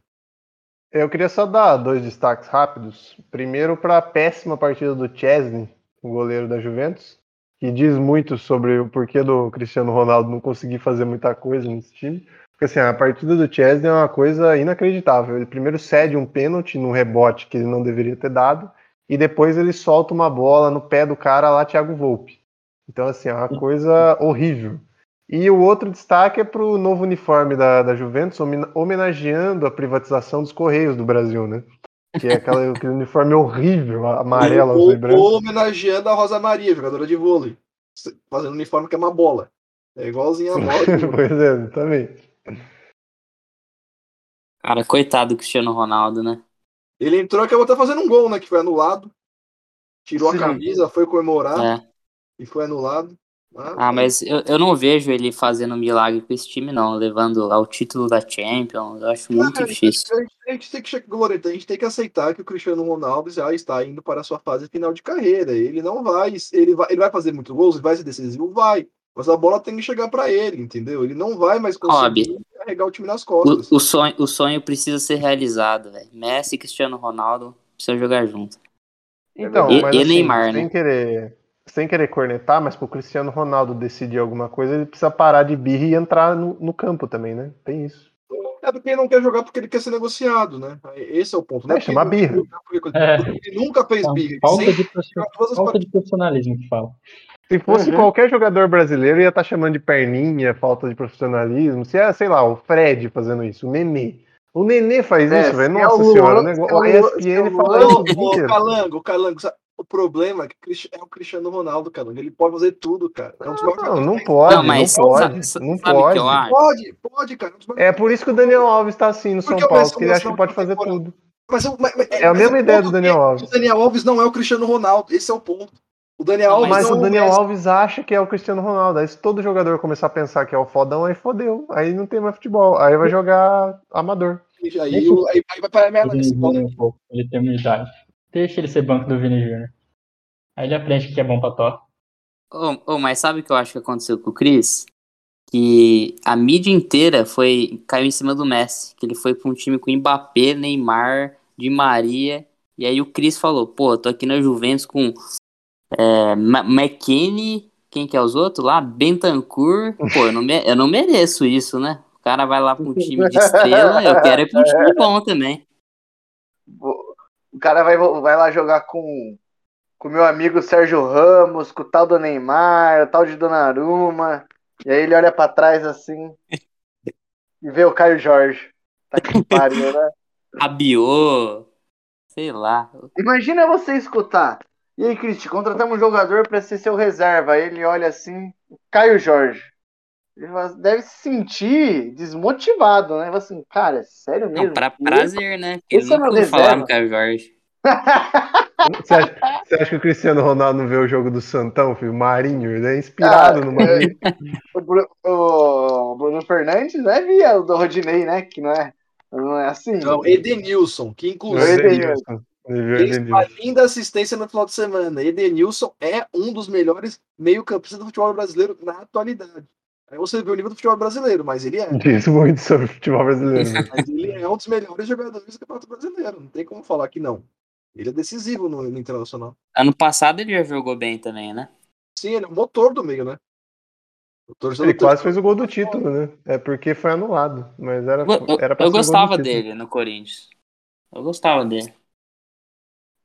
Eu queria só dar dois destaques rápidos. Primeiro, para a péssima partida do Chesney, o goleiro da Juventus, que diz muito sobre o porquê do Cristiano Ronaldo não conseguir fazer muita coisa nesse time. Porque assim, a partida do Chesney é uma coisa inacreditável. Ele primeiro cede um pênalti no rebote que ele não deveria ter dado, e depois ele solta uma bola no pé do cara lá, Thiago Volpe. Então, assim, é uma coisa horrível. E o outro destaque é para o novo uniforme da, da Juventus, homenageando a privatização dos Correios do Brasil, né? Que é aquela, aquele uniforme horrível, amarelo, azul e branco.
Ou homenageando a Rosa Maria, jogadora de vôlei. Fazendo um uniforme que é uma bola. É igualzinho a bola.
pois é, também.
Cara, coitado do Cristiano Ronaldo, né?
Ele entrou e acabou até fazendo um gol, né? Que foi anulado. Tirou Sim. a camisa, foi comemorar é. e foi anulado.
Ah, mas eu, eu não vejo ele fazendo milagre com esse time, não, levando ao título da Champions. Eu acho muito difícil.
A gente, a gente tem que, a gente tem que aceitar que o Cristiano Ronaldo já está indo para a sua fase final de carreira. Ele não vai, ele vai, ele vai fazer muito gols, ele vai ser decisivo, vai. Mas a bola tem que chegar para ele, entendeu? Ele não vai mais conseguir Rob, carregar o time nas costas.
O, o, sonho, o sonho precisa ser realizado, velho. Messi e Cristiano Ronaldo precisam jogar junto.
Então, e, mas, e assim, Neymar, né? Sem querer sem querer cornetar, mas pro Cristiano Ronaldo decidir alguma coisa, ele precisa parar de birra e entrar no, no campo também, né? Tem isso.
É porque ele não quer jogar porque ele quer ser negociado, né? Esse é o ponto. Não
é, chama birra.
Porque, é. ele nunca fez birra.
Falta, de, falta de profissionalismo que fala.
Se fosse uhum. qualquer jogador brasileiro, ia estar tá chamando de perninha, falta de profissionalismo. Se é, sei lá, o Fred fazendo isso, o Nenê. O Nenê faz
É,
isso, velho.
se é
Nossa
o
senhora. O
se
negócio,
é o se é o
ESPN fala isso o.
Calango, Calango, sabe? O problema é que é o Cristiano Ronaldo, Calango. Ele pode fazer tudo, cara. É um
Não, não pode,
Não, mas
não pode.
sa-
não
sabe o que
pode.
Pode, pode, cara. É
É por isso que o Daniel Alves tá assim no São
Porque o
Paulo, porque ele acha que
não
pode fazer tudo.
Mas, eu- mas- mas-
É a
mas
mesma
o
ideia
ponto
do Daniel
é que
Alves.
O Daniel Alves não é o Cristiano Ronaldo. Esse é o ponto. O Daniel
Não,
Alves
Mas
não
o
é
Daniel. Alves acha que é o Cristiano Ronaldo. Aí se todo jogador começar a pensar que é o fodão, aí fodeu. Aí não tem mais futebol. Aí vai jogar amador.
Aí, aí, aí vai ponto.
um pouco, ele tem uma idade. Deixa ele ser banco do Vini Júnior. Aí ele aprende que é bom pra top.
Ô, ô, mas sabe o que eu acho que aconteceu com o Cris? Que a mídia inteira foi caiu em cima do Messi. Que ele foi pra um time com Mbappé, Neymar, Di Maria. E aí o Cris falou, pô, tô aqui na Juventus com é, McKinney, quem que é os outros lá? Bentancur. Pô, eu não, me- eu não mereço isso, né? O cara vai lá pra um time de estrela, eu quero ir pra um time bom também.
O cara vai, vai lá jogar com com o meu amigo Sérgio Ramos, com o tal do Neymar, o tal de Donnarumma. E aí ele olha pra trás assim e vê o Caio Jorge. Tá que pariu, né?
Rabiot, sei lá.
Imagina você escutar. E aí, Cristi, contratamos um jogador pra ser seu reserva. Aí ele olha assim, Caio Jorge. Ele fala- deve se sentir desmotivado, né? Fala assim, cara, é sério mesmo?
Não, pra prazer, né? Porque
esse é
nunca
meu
ouvi falar no Caio Jorge.
Você acha, você acha que o Cristiano Ronaldo não vê o jogo do Santão, filho? Marinho, ele é inspirado
Ah,
no Marinho.
O, Bru- o Bruno Fernandes é via o do Rodinei, né? Que não é, não é assim.
Não, Edenilson, que
Não
inclusive
é
fez uma
Edenilson.
linda assistência no final de semana. Edenilson é um dos melhores meio-campistas do futebol brasileiro na atualidade. Aí você vê o nível do futebol brasileiro, mas ele é.
Diz muito sobre o futebol brasileiro.
Mas ele é um dos melhores jogadores do Campeonato Brasileiro. Não tem como falar que não. Ele é decisivo no, no Internacional.
Ano passado ele já jogou bem também, né?
Sim, ele é o motor do meio, né?
Ele quase fez o gol do título, né? É porque foi anulado. Mas era,
Eu,
era pra
eu
ser o gol do
gostava dele no Corinthians. Eu gostava dele.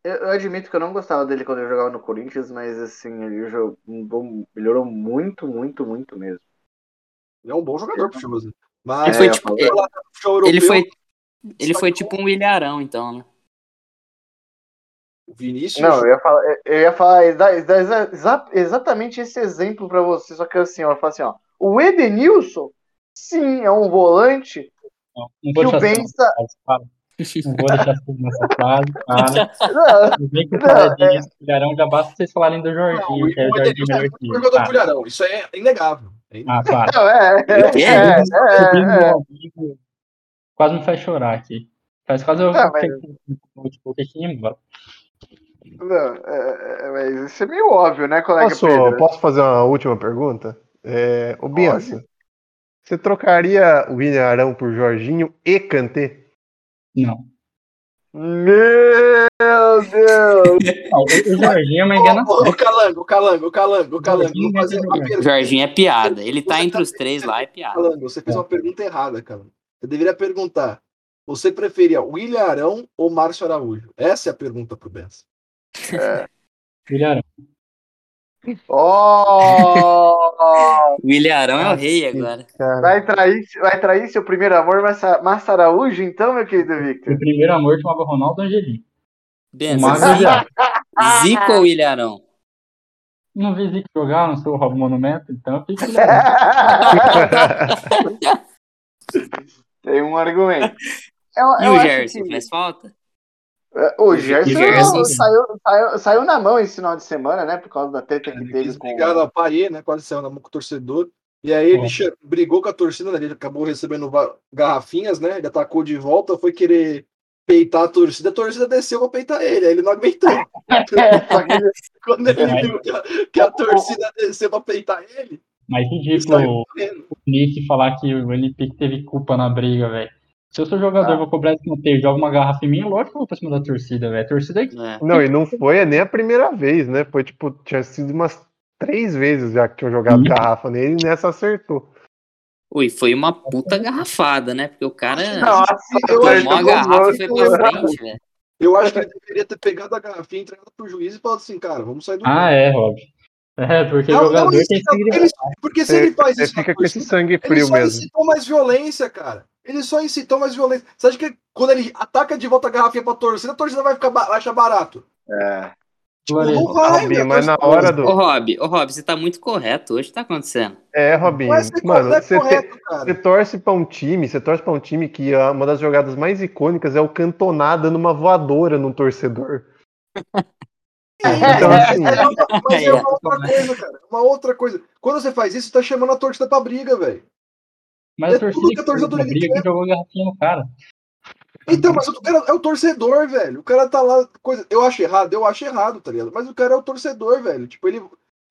Eu, eu admito que eu não gostava dele quando eu jogava no Corinthians, mas assim, ele jogou, melhorou muito, muito, muito mesmo.
Ele é um bom jogador pro brasileiro.
Ele
Mas
foi
eu
tipo, ele,
futebol
ele
europeu,
foi, ele foi
que
tipo um ilharão, então, né?
o Vinícius.
Não, eu ia falar, eu ia falar exa- exa- exa- exatamente esse exemplo pra você, só que assim, ó, eu falo assim, ó, o Edenilson, sim, é um volante
Não,
que
não vou
o.
Não vou deixar assim nessa frase, para.
Não,
Não vem com
Não,
paradinha esse filharão, já basta vocês falarem do
Não,
Jorginho,
o
que é o Jorginho
é
melhor que Ah,
Ilharão. Isso é inegável. É
ah, para.
não, é, é, é, é, é.
Quase me faz chorar aqui. Faz quase eu
Não, mas-
ter que tipo, ter que ir embora.
Não, é, é, mas isso é meio óbvio, né, colega
Posso,
Pedro?
posso fazer uma última pergunta? É, o Bianca, você trocaria o William Arão por Jorginho e Kanté?
Não.
Meu Deus!
Não, o, o Jorginho é uma enganação.
ô, Calango, Calango, Calango, Calango.
Jorginho
Vou fazer
vai ter
uma
jogar.
pergunta.
Jorginho é piada. Ele tá entre
tá-
os três lá, é piada.
Calango, você fez uma pergunta errada, cara. Você deveria perguntar: você preferia William Arão ou Márcio Araújo? Essa é a pergunta pro Benz.
Ilharão.
Oh!
O Ilharão é o rei agora.
Cara,
Vai trair, vai trair seu primeiro amor, Massa, Massa Araújo, então, meu querido Victor?
O primeiro amor chamava Ronaldo Angelim. O
Benção.
Magno já.
Zico ou Ilharão?
Não vi Zico jogar, não sou o Robo Monumento, então eu fico.
Tem um argumento. Eu,
E
eu
o
acho
Gerson,
que-
faz falta?
O Gerson,
O Gerson,
saiu, saiu, saiu na mão esse final de semana, né? Por causa da treta que
Ele
teve com.
brigar na Paê, né? Quase saiu na mão com o torcedor. E aí ele
É.
brigou com a torcida, né? Ele acabou recebendo garrafinhas, né? Ele atacou de volta, foi querer peitar a torcida, a torcida desceu pra peitar ele, aí ele não aguentou.
É, que
Quando ele
É.
viu que a, que a torcida desceu pra peitar ele,
Mas ridículo o Nick falar que o Olympique teve culpa na briga, velho. Se eu sou jogador, vou cobrar escanteio, joga uma garrafa em mim, é lógico que eu vou pra cima da torcida, velho. A torcida é
É.
Não, e não foi nem a primeira vez, né? Foi tipo, tinha sido umas três vezes já que tinham jogado
Sim.
garrafa nele e nessa acertou.
Ui, foi uma puta garrafada, né? Porque o cara
Nossa,
Eu
tomou
acho
a
que
garrafa e
eu-
foi pra frente, velho.
Eu acho que ele deveria ter pegado a garrafinha, entregado pro juiz e falado assim, cara, vamos sair do
Ah, é, Rob. É, porque
Não,
jogador
não,
tem
isso, porque, ele- porque se ele faz
você
isso, na
fica com esse sangue
ele
frio
só
mesmo.
mais violência, cara. Eles só incitam mais violência. Você acha que quando ele ataca de volta a garrafinha pra torcida, a torcida vai ficar ba- achar barato?
É.
Tipo, não vai,
Robinho,
meu,
mas na hora do.
Ô, Rob, ô, Rob, você tá muito correto hoje. O que tá acontecendo?
É, Robinho.
É
Mano,
correto,
você, te-
correto, cara.
você torce pra um time, você torce pra um time que uma das jogadas mais icônicas é o Cantona dando uma voadora num torcedor. Então, assim,
É, mas é
É.
uma outra coisa, cara. Uma outra coisa. Quando você faz isso, você tá chamando a torcida pra briga, velho.
Mas
É
a torcida
tudo que a torcida do
que briga que jogou garrafinha no cara.
Então, mas o cara é o torcedor, velho. O cara tá lá, coisa. Eu acho errado, eu acho errado, tá ligado? Mas o cara é o torcedor, velho. Tipo, ele.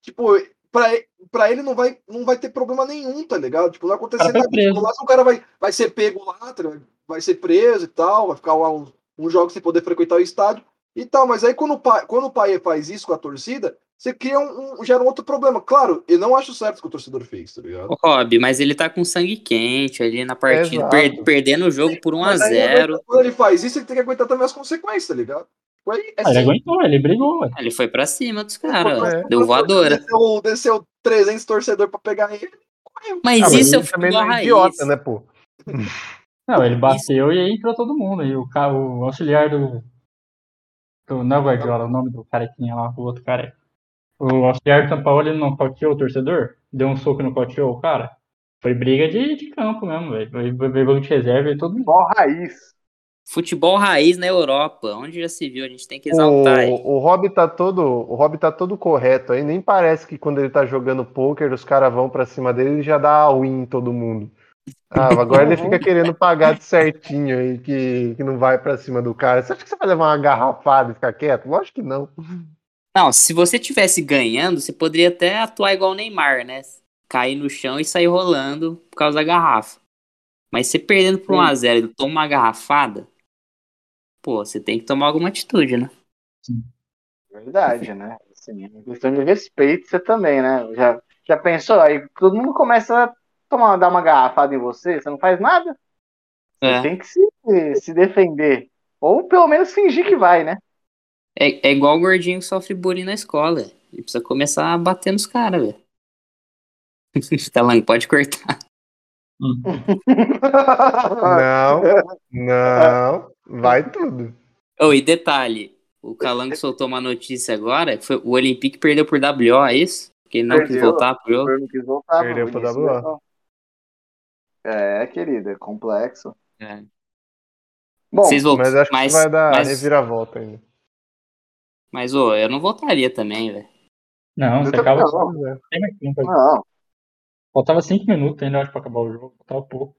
Tipo, pra, pra ele não vai, não vai ter problema nenhum, tá ligado? Tipo, não vai acontecer
foi
nada. Tipo, lá se o cara vai, vai ser pego lá, tá vai ser preso e tal, vai ficar lá uns um jogos sem poder frequentar o estádio e tal. Mas aí quando o pai, quando o pai faz isso com a torcida, você cria um, um- gera um outro problema. Claro, eu não acho certo o que o torcedor fez, tá ligado?
Ô, Rob, mas ele tá com sangue quente ali na partida, per- perdendo o jogo por 1 a
Mas aí,
0
Quando ele faz isso, ele tem que aguentar também as consequências, tá ligado? Aí, é
Ah, ele
assim,
aguentou, ele brigou. ué.
Ele foi pra cima dos caras,
É.
ó. deu voadora.
Desceu, desceu 300 torcedores pra pegar ele.
Mas
Ah, mas
isso é o
ele também é
raiz.
idiota, né, pô?
Não, ele bateu e aí entrou todo mundo. E o, o auxiliar do. Do não é o Guardiola, o nome do carequinha lá, o outro cara. O auxiliar São Paulo ele não coteou o torcedor? Deu um soco e não coteou o cara? Foi briga de, de campo mesmo, velho. Foi foi banco de reserva e todo mundo.
Bom raiz.
Futebol raiz na Europa, onde já se viu, a gente tem que exaltar.
O, o Rob tá todo, o Rob tá todo correto aí, nem parece que quando ele tá jogando poker, os caras vão pra cima dele e já dá a win em todo mundo. Ah, agora ele fica querendo pagar de certinho aí, que, que não vai pra cima do cara. Você acha que você vai levar uma garrafada e ficar quieto? Lógico que não.
Não, se você tivesse ganhando, você poderia até atuar igual o Neymar, né? Cair no chão e sair rolando por causa da garrafa. Mas você perdendo por 1x0 e toma uma garrafada, pô, você tem que tomar alguma atitude, né?
Verdade, né? Assim, é uma questão de respeito você também, né? Já, já pensou? Aí todo mundo começa a tomar, dar uma garrafada em você, você não faz nada? Você
É.
tem que se, se defender. Ou pelo menos fingir que vai, né?
É, é igual o gordinho que sofre bullying na escola. Ele precisa começar a bater nos caras, velho. Talang, pode cortar.
Não, não, vai tudo.
Oh, e detalhe, o Calango soltou uma notícia agora, que foi, o Olympique perdeu por WO, é isso? Que ele não quis
Perdeu.
voltar pro jogo.
Eu não quis voltar.
Perdeu
início,
WO.
É, querido, é complexo.
É.
Bom,
Vocês voltam,
Mas acho
mas,
que vai dar
mas,
reviravolta ainda.
mas, ô, eu não voltaria também, velho.
Não, você acaba.
não.
É.
Não,
Faltava 5 minutos ainda, acho, pra acabar o jogo. Faltava pouco.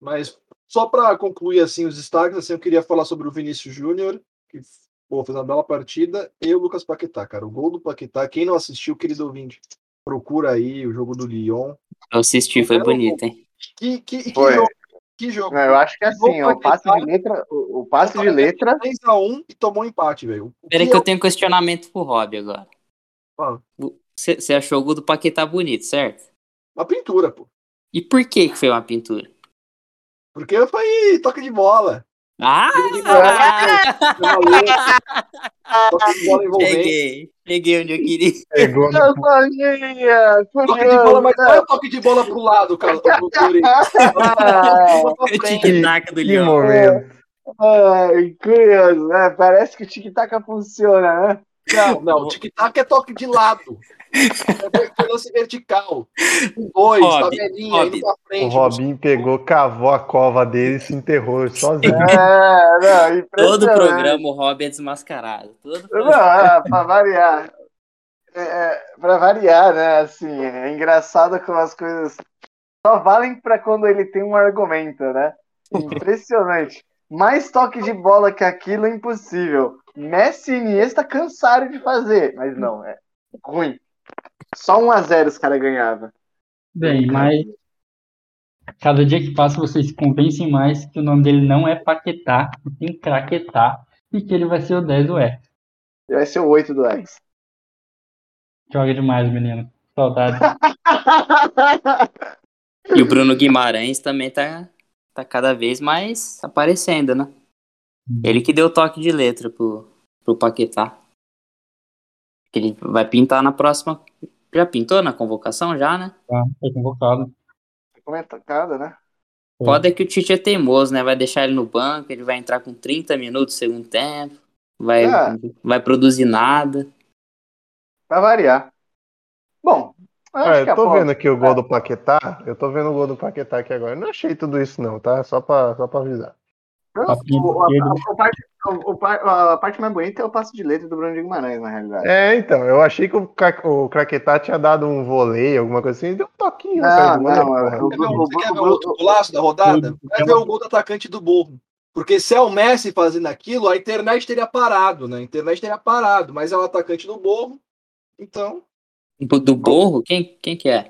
Mas só para concluir assim os destaques, assim, eu queria falar sobre o Vinícius Júnior, que pô, fez uma bela partida, e o Lucas Paquetá, cara. O gol do Paquetá, quem não assistiu, querido ouvinte, procura aí o jogo do Lyon.
Eu assisti, foi bonito, hein?
Que, que, que
Foi.
jogo? Que jogo?
não, eu acho que é assim, ó, o passe de letra, o, o passe de letra
3x1 e tomou um empate, velho.
Peraí
que é
eu tenho um questionamento pro Rob agora.
Fala.
Você achou o gol do Paquetá bonito, certo?
uma pintura, pô.
E por que que foi uma pintura?
Porque foi toque de bola.
Ah! Cheguei, cheguei onde eu queria.
Pegou no
Eu sabia,
Toque de bola, mas não é toque de bola pro lado, cara. pro
O
frente.
tic-tac do
que
Leão.
momento.
Ai, curioso, né? Parece que o tic-tac funciona, né?
Não, não, o tic-tac é toque de lado. É lance vertical. Um, dois,
Rob,
tabelinha,
Rob.
indo pra
O
frente.
Robinho pegou, cavou a cova dele e se enterrou sozinho.
É, não, impressionante.
Todo programa o Rob é desmascarado. Todo
Não, é, pra variar. É, é, pra variar, né? Assim, é engraçado como as coisas só valem pra quando ele tem um argumento, né? Impressionante. Mais toque de bola que aquilo é impossível. Messi e Iniesta cansaram de fazer, mas não, é ruim. Só 1 a 0 os caras ganhavam.
Bem, mas cada dia que passa vocês se convencem mais que o nome dele não é Paquetá, tem Craquetá, e que ele vai ser o 10 do X.
Vai ser o 8 do X.
Joga demais, menino. Saudade.
E o Bruno Guimarães também tá, tá cada vez mais aparecendo, né? Ele que deu o toque de letra pro, pro Paquetá. Que ele vai pintar na próxima. Já pintou na convocação já, né?
Tá, foi convocado.
Comentada, né?
Foda é que o Tite é teimoso, né? Vai deixar ele no banco, ele vai entrar com 30 minutos segundo tempo, vai,
É.
vai produzir nada.
Pra variar. Bom, eu
Ah, eu
que
tô vendo aqui o gol do Paquetá. Eu tô vendo o gol do Paquetá aqui agora. Eu não achei tudo isso, não, tá? Só pra, só pra avisar.
O- a, a- a parte, o- a parte mais bonita é o passe de letra do Bruno de Guimarães, na realidade.
É, então, eu achei que o, o Craquetá tinha dado um voleio, alguma coisa assim, e deu um toquinho.
Não, não,
goleiro,
é-
você quer ver
o-
o outro golaço da rodada?
o-
Vai ver o gol do atacante do Borro. Porque se é o Messi fazendo aquilo, a internet teria parado, né? A internet teria parado, mas é o atacante do Borro, então
Do Borro? Quem, quem que é?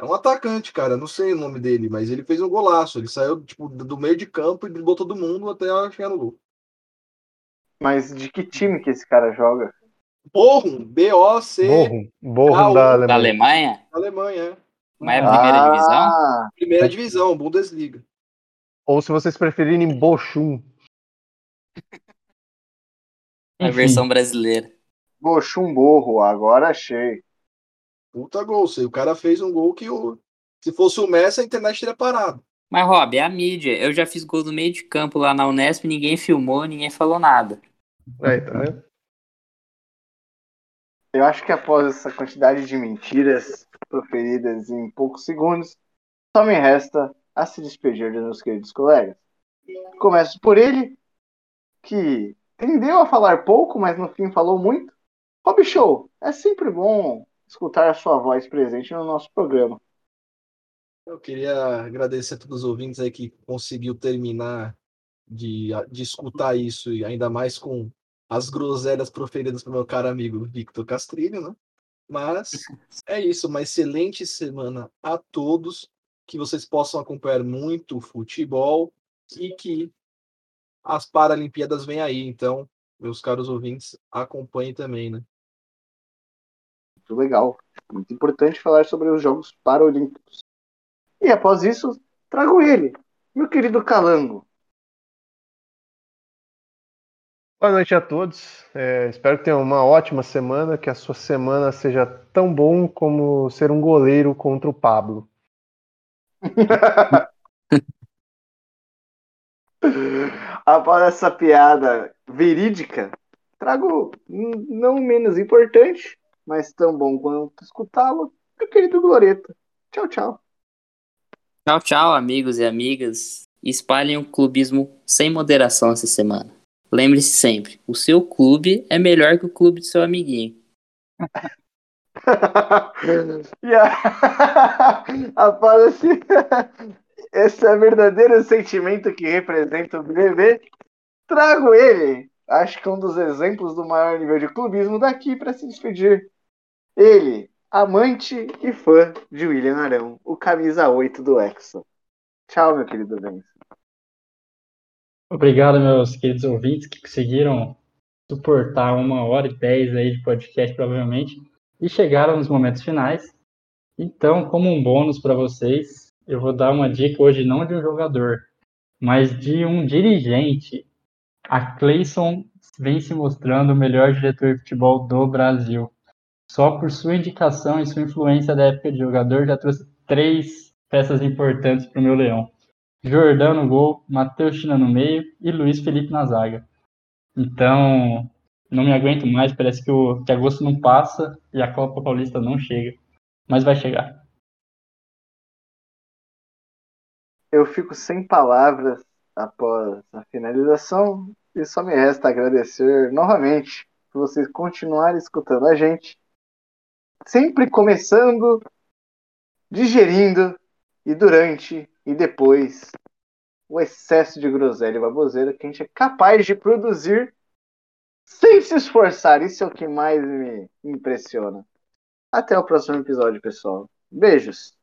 É um atacante, cara. Não sei o nome dele, mas ele fez um golaço. Ele saiu tipo, do meio de campo e driblou todo mundo até chegar no gol.
Mas de que time que esse cara joga?
Borro, B-O-C,
Borro, borro
Ah, o-
da
Da
Alemanha.
Alemanha?
Alemanha, é.
Mas é a primeira divisão?
Ah,
Primeira divisão, Bundesliga.
Ou se vocês preferirem, Bochum.
A versão brasileira.
Bochumborro, agora achei.
Puta gol. se O cara fez um gol que o... se fosse o Messi, a internet teria parado.
Mas, Rob, é a mídia. Eu já fiz gol no meio de campo lá na Unesp, ninguém filmou, ninguém falou nada.
Aí, tá vendo?
Eu acho que após essa quantidade de mentiras proferidas em poucos segundos, só me resta a se despedir dos meus queridos colegas. Começo por ele, que tendeu a falar pouco, mas no fim falou muito. Rob Show, é sempre bom escutar a sua voz presente no nosso programa.
Eu queria agradecer a todos os ouvintes aí que conseguiu terminar de, de escutar isso, e ainda mais com as groselhas proferidas pelo meu caro amigo Victor Castrilho, né? Mas é isso, uma excelente semana a todos, que vocês possam acompanhar muito futebol e que as Paralimpíadas vêm aí, então, meus caros ouvintes, acompanhem também, né?
Muito legal. Muito importante falar sobre os Jogos Paralímpicos. E após isso, trago ele, meu querido Calango.
Boa noite a todos. É, espero que tenham uma ótima semana, que a sua semana seja tão bom como ser um goleiro contra o Pablo.
Após essa piada verídica, trago não menos importante, mas tão bom quanto escutá-lo, meu querido Gloreta. Tchau, tchau.
Tchau, tchau, amigos e amigas. Espalhem o clubismo sem moderação essa semana. Lembre-se sempre, o seu clube é melhor que o clube do seu amiguinho.
e a... após esse... esse é verdadeiro sentimento que representa o BBB, trago ele, acho que um dos exemplos do maior nível de clubismo daqui para se despedir. Ele, amante e fã de William Arão, o camisa 8 do Hexa. Tchau, meu querido Dennis.
Obrigado, meus queridos ouvintes que conseguiram suportar uma hora e dez aí de podcast, provavelmente, e chegaram nos momentos finais. Então, como um bônus para vocês, eu vou dar uma dica hoje não de um jogador, mas de um dirigente. A Clayson vem se mostrando o melhor diretor de futebol do Brasil. Só por sua indicação e sua influência da época de jogador, já trouxe três peças importantes para o meu leão. Jordão no gol, Matheus China no meio e Luiz Felipe na zaga. Então, não me aguento mais, parece que, o, que agosto não passa e a Copa Paulista não chega. Mas vai chegar.
Eu fico sem palavras após a finalização e só me resta agradecer novamente por vocês continuarem escutando a gente. Sempre começando, digerindo e durante e depois o excesso de groselha e baboseira que a gente é capaz de produzir sem se esforçar. Isso é o que mais me impressiona. Até o próximo episódio, pessoal. Beijos.